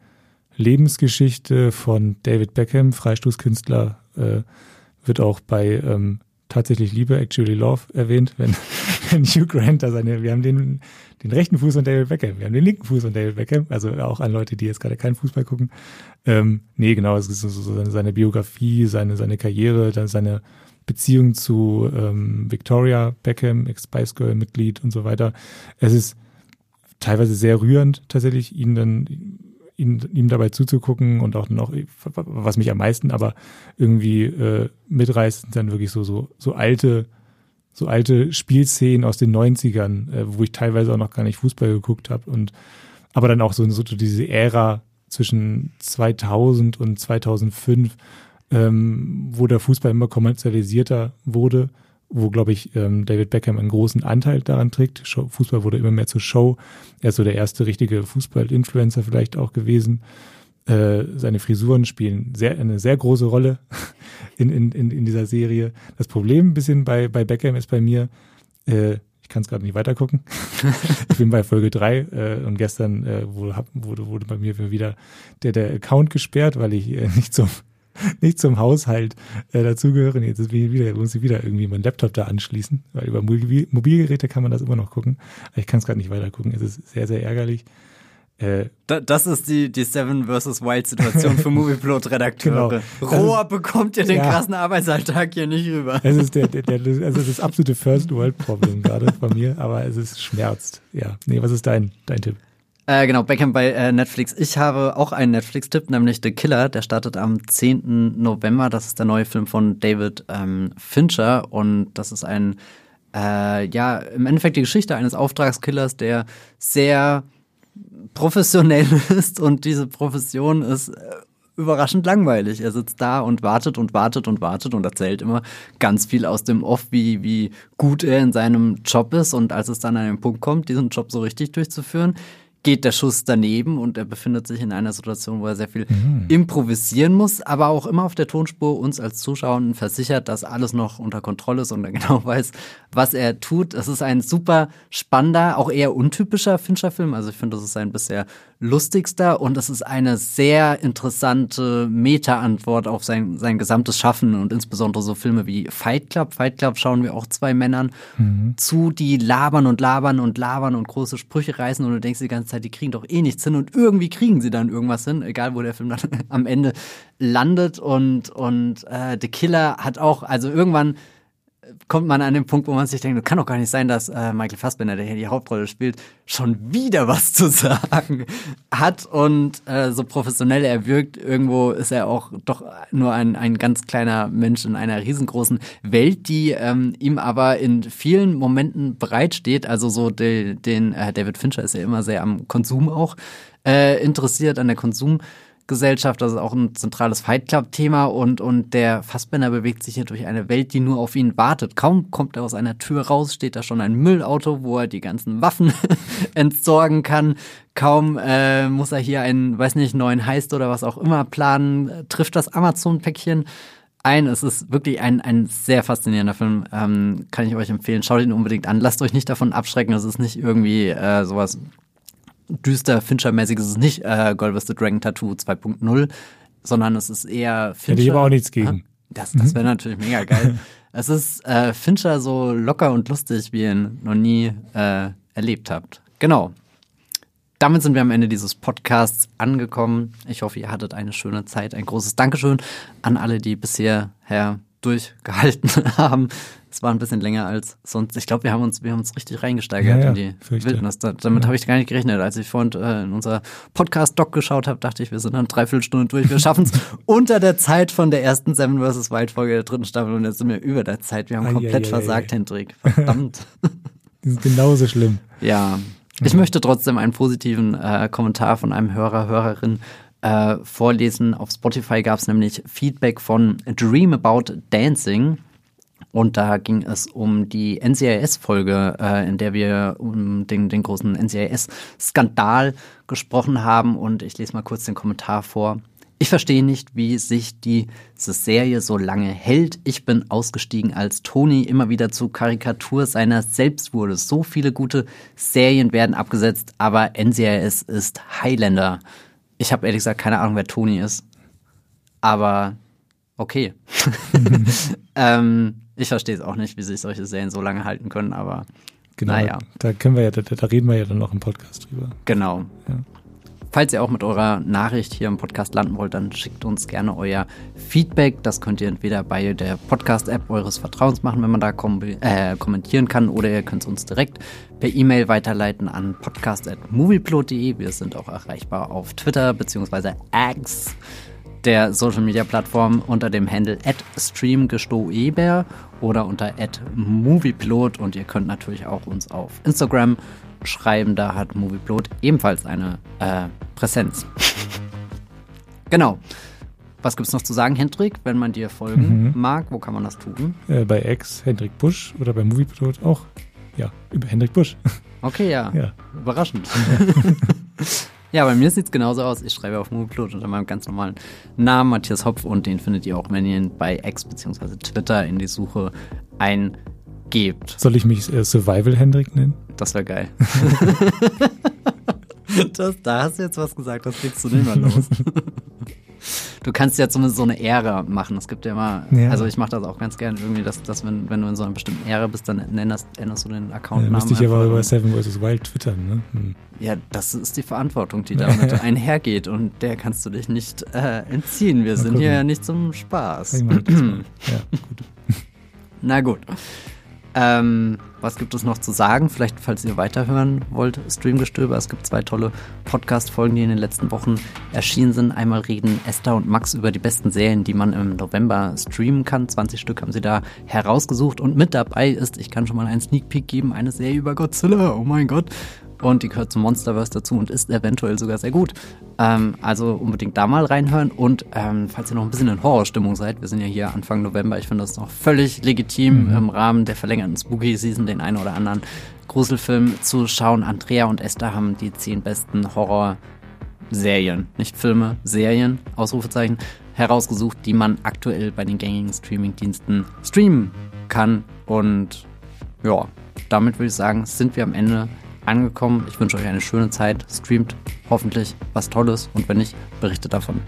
Lebensgeschichte von David Beckham, Freistoßkünstler, äh, wird auch bei ähm, tatsächlich Liebe, Actually Love erwähnt, wenn, wenn Hugh Grant da seine, wir haben den, den rechten Fuß von David Beckham, wir haben den linken Fuß von David Beckham, also auch an Leute, die jetzt gerade keinen Fußball gucken. Ähm, nee, genau, es ist so, so seine Biografie, seine, seine Karriere, dann seine Beziehung zu ähm, Victoria Beckham, Ex-Spice Girl-Mitglied und so weiter. Es ist teilweise sehr rührend, tatsächlich, ihn dann, ihn, ihm dabei zuzugucken und auch noch, was mich am meisten aber irgendwie äh, mitreißt, sind dann wirklich so, so, so alte, so alte Spielszenen aus den 90ern, äh, wo ich teilweise auch noch gar nicht Fußball geguckt habe und aber dann auch so, so diese Ära zwischen 2000 und 2005, ähm, wo der Fußball immer kommerzialisierter wurde wo, glaube ich, ähm, David Beckham einen großen Anteil daran trägt. Show, Fußball wurde immer mehr zur Show. Er ist so der erste richtige Fußball-Influencer vielleicht auch gewesen. Äh, seine Frisuren spielen sehr, eine sehr große Rolle in, in, in, in dieser Serie. Das Problem ein bisschen bei, bei Beckham ist bei mir, äh, ich kann es gerade nicht weitergucken. ich bin bei Folge drei äh, und gestern äh, wurde, wurde, wurde bei mir wieder der, der Account gesperrt, weil ich äh, nicht zum nicht zum Haushalt äh, dazugehören. Jetzt ist wieder, muss ich wieder irgendwie meinen Laptop da anschließen, weil über Mobilgeräte kann man das immer noch gucken. Aber ich kann es gerade nicht weiter gucken. Es ist sehr, sehr ärgerlich. Äh, das ist die, die Seven vs. Wild Situation für Movieplot-Redakteure. Genau. Rohr bekommt ihr den ja. krassen Arbeitsalltag hier nicht rüber. Es ist der, der, der also das absolute First World Problem gerade von mir, aber es ist schmerzt. Ja. Nee, was ist dein, dein Tipp? Äh, genau, Beckham bei äh, Netflix. Ich habe auch einen Netflix-Tipp, nämlich The Killer. Der startet am 10. November. Das ist der neue Film von David ähm, Fincher und das ist ein äh, ja, im Endeffekt die Geschichte eines Auftragskillers, der sehr professionell ist und diese Profession ist äh, überraschend langweilig. Er sitzt da und wartet und wartet und wartet und erzählt immer ganz viel aus dem Off, wie, wie gut er in seinem Job ist. Und als es dann an den Punkt kommt, diesen Job so richtig durchzuführen, geht der Schuss daneben und er befindet sich in einer Situation, wo er sehr viel mhm. improvisieren muss, aber auch immer auf der Tonspur uns als Zuschauern versichert, dass alles noch unter Kontrolle ist und er genau weiß, was er tut. Es ist ein super spannender, auch eher untypischer Fincher-Film. Also ich finde, das ist ein bisher lustigster und es ist eine sehr interessante Meta-Antwort auf sein, sein gesamtes Schaffen und insbesondere so Filme wie Fight Club. Fight Club schauen wir auch zwei Männern mhm. zu, die labern und labern und labern und große Sprüche reißen und du denkst die ganze Zeit, die kriegen doch eh nichts hin und irgendwie kriegen sie dann irgendwas hin, egal wo der Film dann am Ende landet. Und, und äh, The Killer hat auch, also irgendwann kommt man an den Punkt, wo man sich denkt, kann doch gar nicht sein, dass äh, Michael Fassbender, der hier die Hauptrolle spielt, schon wieder was zu sagen hat und äh, so professionell er wirkt. Irgendwo ist er auch doch nur ein, ein ganz kleiner Mensch in einer riesengroßen Welt, die ähm, ihm aber in vielen Momenten bereitsteht. Also so den, den äh, David Fincher ist ja immer sehr am Konsum auch äh, interessiert, an der Konsum. Gesellschaft, das ist auch ein zentrales Fight Club-Thema und, und der Fassbender bewegt sich hier durch eine Welt, die nur auf ihn wartet. Kaum kommt er aus einer Tür raus, steht da schon ein Müllauto, wo er die ganzen Waffen entsorgen kann. Kaum äh, muss er hier einen, weiß nicht, neuen Heist oder was auch immer planen, trifft das Amazon-Päckchen ein. Es ist wirklich ein, ein sehr faszinierender Film. Ähm, kann ich euch empfehlen. Schaut ihn unbedingt an. Lasst euch nicht davon abschrecken. Es ist nicht irgendwie äh, sowas düster Fincher-mäßig ist es nicht äh, Gold with the Dragon Tattoo 2.0, sondern es ist eher Fincher. Hätte ich aber auch nichts gegen. Das, das wäre natürlich mega geil. es ist äh, Fincher so locker und lustig, wie ihr ihn noch nie äh, erlebt habt. Genau. Damit sind wir am Ende dieses Podcasts angekommen. Ich hoffe, ihr hattet eine schöne Zeit. Ein großes Dankeschön an alle, die bisher durchgehalten haben. Es war ein bisschen länger als sonst. Ich glaube, wir haben uns, wir haben uns richtig reingesteigert ja, in die fürchte. Wildnis. Da, damit ja. habe ich gar nicht gerechnet. Als ich vorhin äh, in unser Podcast-Doc geschaut habe, dachte ich, wir sind dann dreiviertel Stunde durch. Wir schaffen es unter der Zeit von der ersten Seven vs. Wild-Folge der dritten Staffel und jetzt sind wir über der Zeit. Wir haben komplett ai, versagt, ai. Hendrik. Verdammt. das ist genauso schlimm. Ja. Ich möchte trotzdem einen positiven äh, Kommentar von einem Hörer, Hörerin äh, vorlesen. Auf Spotify gab es nämlich Feedback von Dream About Dancing. Und da ging es um die NCIS-Folge, äh, in der wir um den, den großen NCIS-Skandal gesprochen haben. Und ich lese mal kurz den Kommentar vor. Ich verstehe nicht, wie sich diese Serie so lange hält. Ich bin ausgestiegen, als Tony immer wieder zur Karikatur seiner selbst wurde. So viele gute Serien werden abgesetzt, aber NCIS ist Highlander. Ich habe ehrlich gesagt keine Ahnung, wer Tony ist. Aber okay. ähm, ich verstehe es auch nicht, wie sich solche Serien so lange halten können, aber genau, naja. Da können wir ja, da, da, reden wir ja dann noch im Podcast drüber. Genau. Ja. Falls ihr auch mit eurer Nachricht hier im Podcast landen wollt, dann schickt uns gerne euer Feedback. Das könnt ihr entweder bei der Podcast-App eures Vertrauens machen, wenn man da kom äh, kommentieren kann, oder ihr könnt es uns direkt per E-Mail weiterleiten an podcast.movieplot.de. Wir sind auch erreichbar auf Twitter bzw. X der Social Media Plattform unter dem Handle streamgestoeber oder unter movieplot und ihr könnt natürlich auch uns auf Instagram schreiben, da hat Movieplot ebenfalls eine äh, Präsenz. genau. Was gibt es noch zu sagen, Hendrik, wenn man dir folgen mhm. mag? Wo kann man das tun? Äh, bei Ex Hendrik Busch oder bei Movieplot auch. Ja, über Hendrik Busch. Okay, ja. ja. Überraschend. Ja, bei mir sieht es genauso aus. Ich schreibe auf Moviepilot unter meinem ganz normalen Namen, Matthias Hopf, und den findet ihr auch, wenn ihr ihn bei X bzw. Twitter in die Suche eingebt. Soll ich mich äh, Survival Hendrik nennen? Das wäre geil. das, da hast du jetzt was gesagt, das kriegst du nicht mehr los. Du kannst ja zumindest so eine Ehre machen. Es gibt ja immer, ja. also ich mache das auch ganz gerne irgendwie, dass, dass wenn, wenn du in so einer bestimmten Ehre bist, dann änderst, änderst du den Account-Namen. Ja, müsste ich aber über Seven vs. Wild twittern, ne? Hm. Ja, das ist die Verantwortung, die damit einhergeht und der kannst du dich nicht äh, entziehen. Wir mal sind gucken. hier ja nicht zum Spaß. ja, gut. Na gut. Ähm, was gibt es noch zu sagen? Vielleicht, falls ihr weiterhören wollt, Streamgestöber. Es gibt zwei tolle Podcast-Folgen, die in den letzten Wochen erschienen sind. Einmal reden Esther und Max über die besten Serien, die man im November streamen kann. 20 Stück haben sie da herausgesucht. Und mit dabei ist, ich kann schon mal einen Sneak Peek geben, eine Serie über Godzilla. Oh mein Gott und die gehört zum Monsterverse dazu und ist eventuell sogar sehr gut. Ähm, also unbedingt da mal reinhören und ähm, falls ihr noch ein bisschen in Horrorstimmung seid, wir sind ja hier Anfang November, ich finde das noch völlig legitim mhm. im Rahmen der verlängerten Spooky Season den einen oder anderen Gruselfilm zu schauen. Andrea und Esther haben die zehn besten Horror-Serien, nicht Filme, Serien, Ausrufezeichen, herausgesucht, die man aktuell bei den gängigen Streaming-Diensten streamen kann und ja, damit würde ich sagen, sind wir am Ende angekommen. Ich wünsche euch eine schöne Zeit. Streamt hoffentlich was Tolles und wenn nicht, berichtet davon.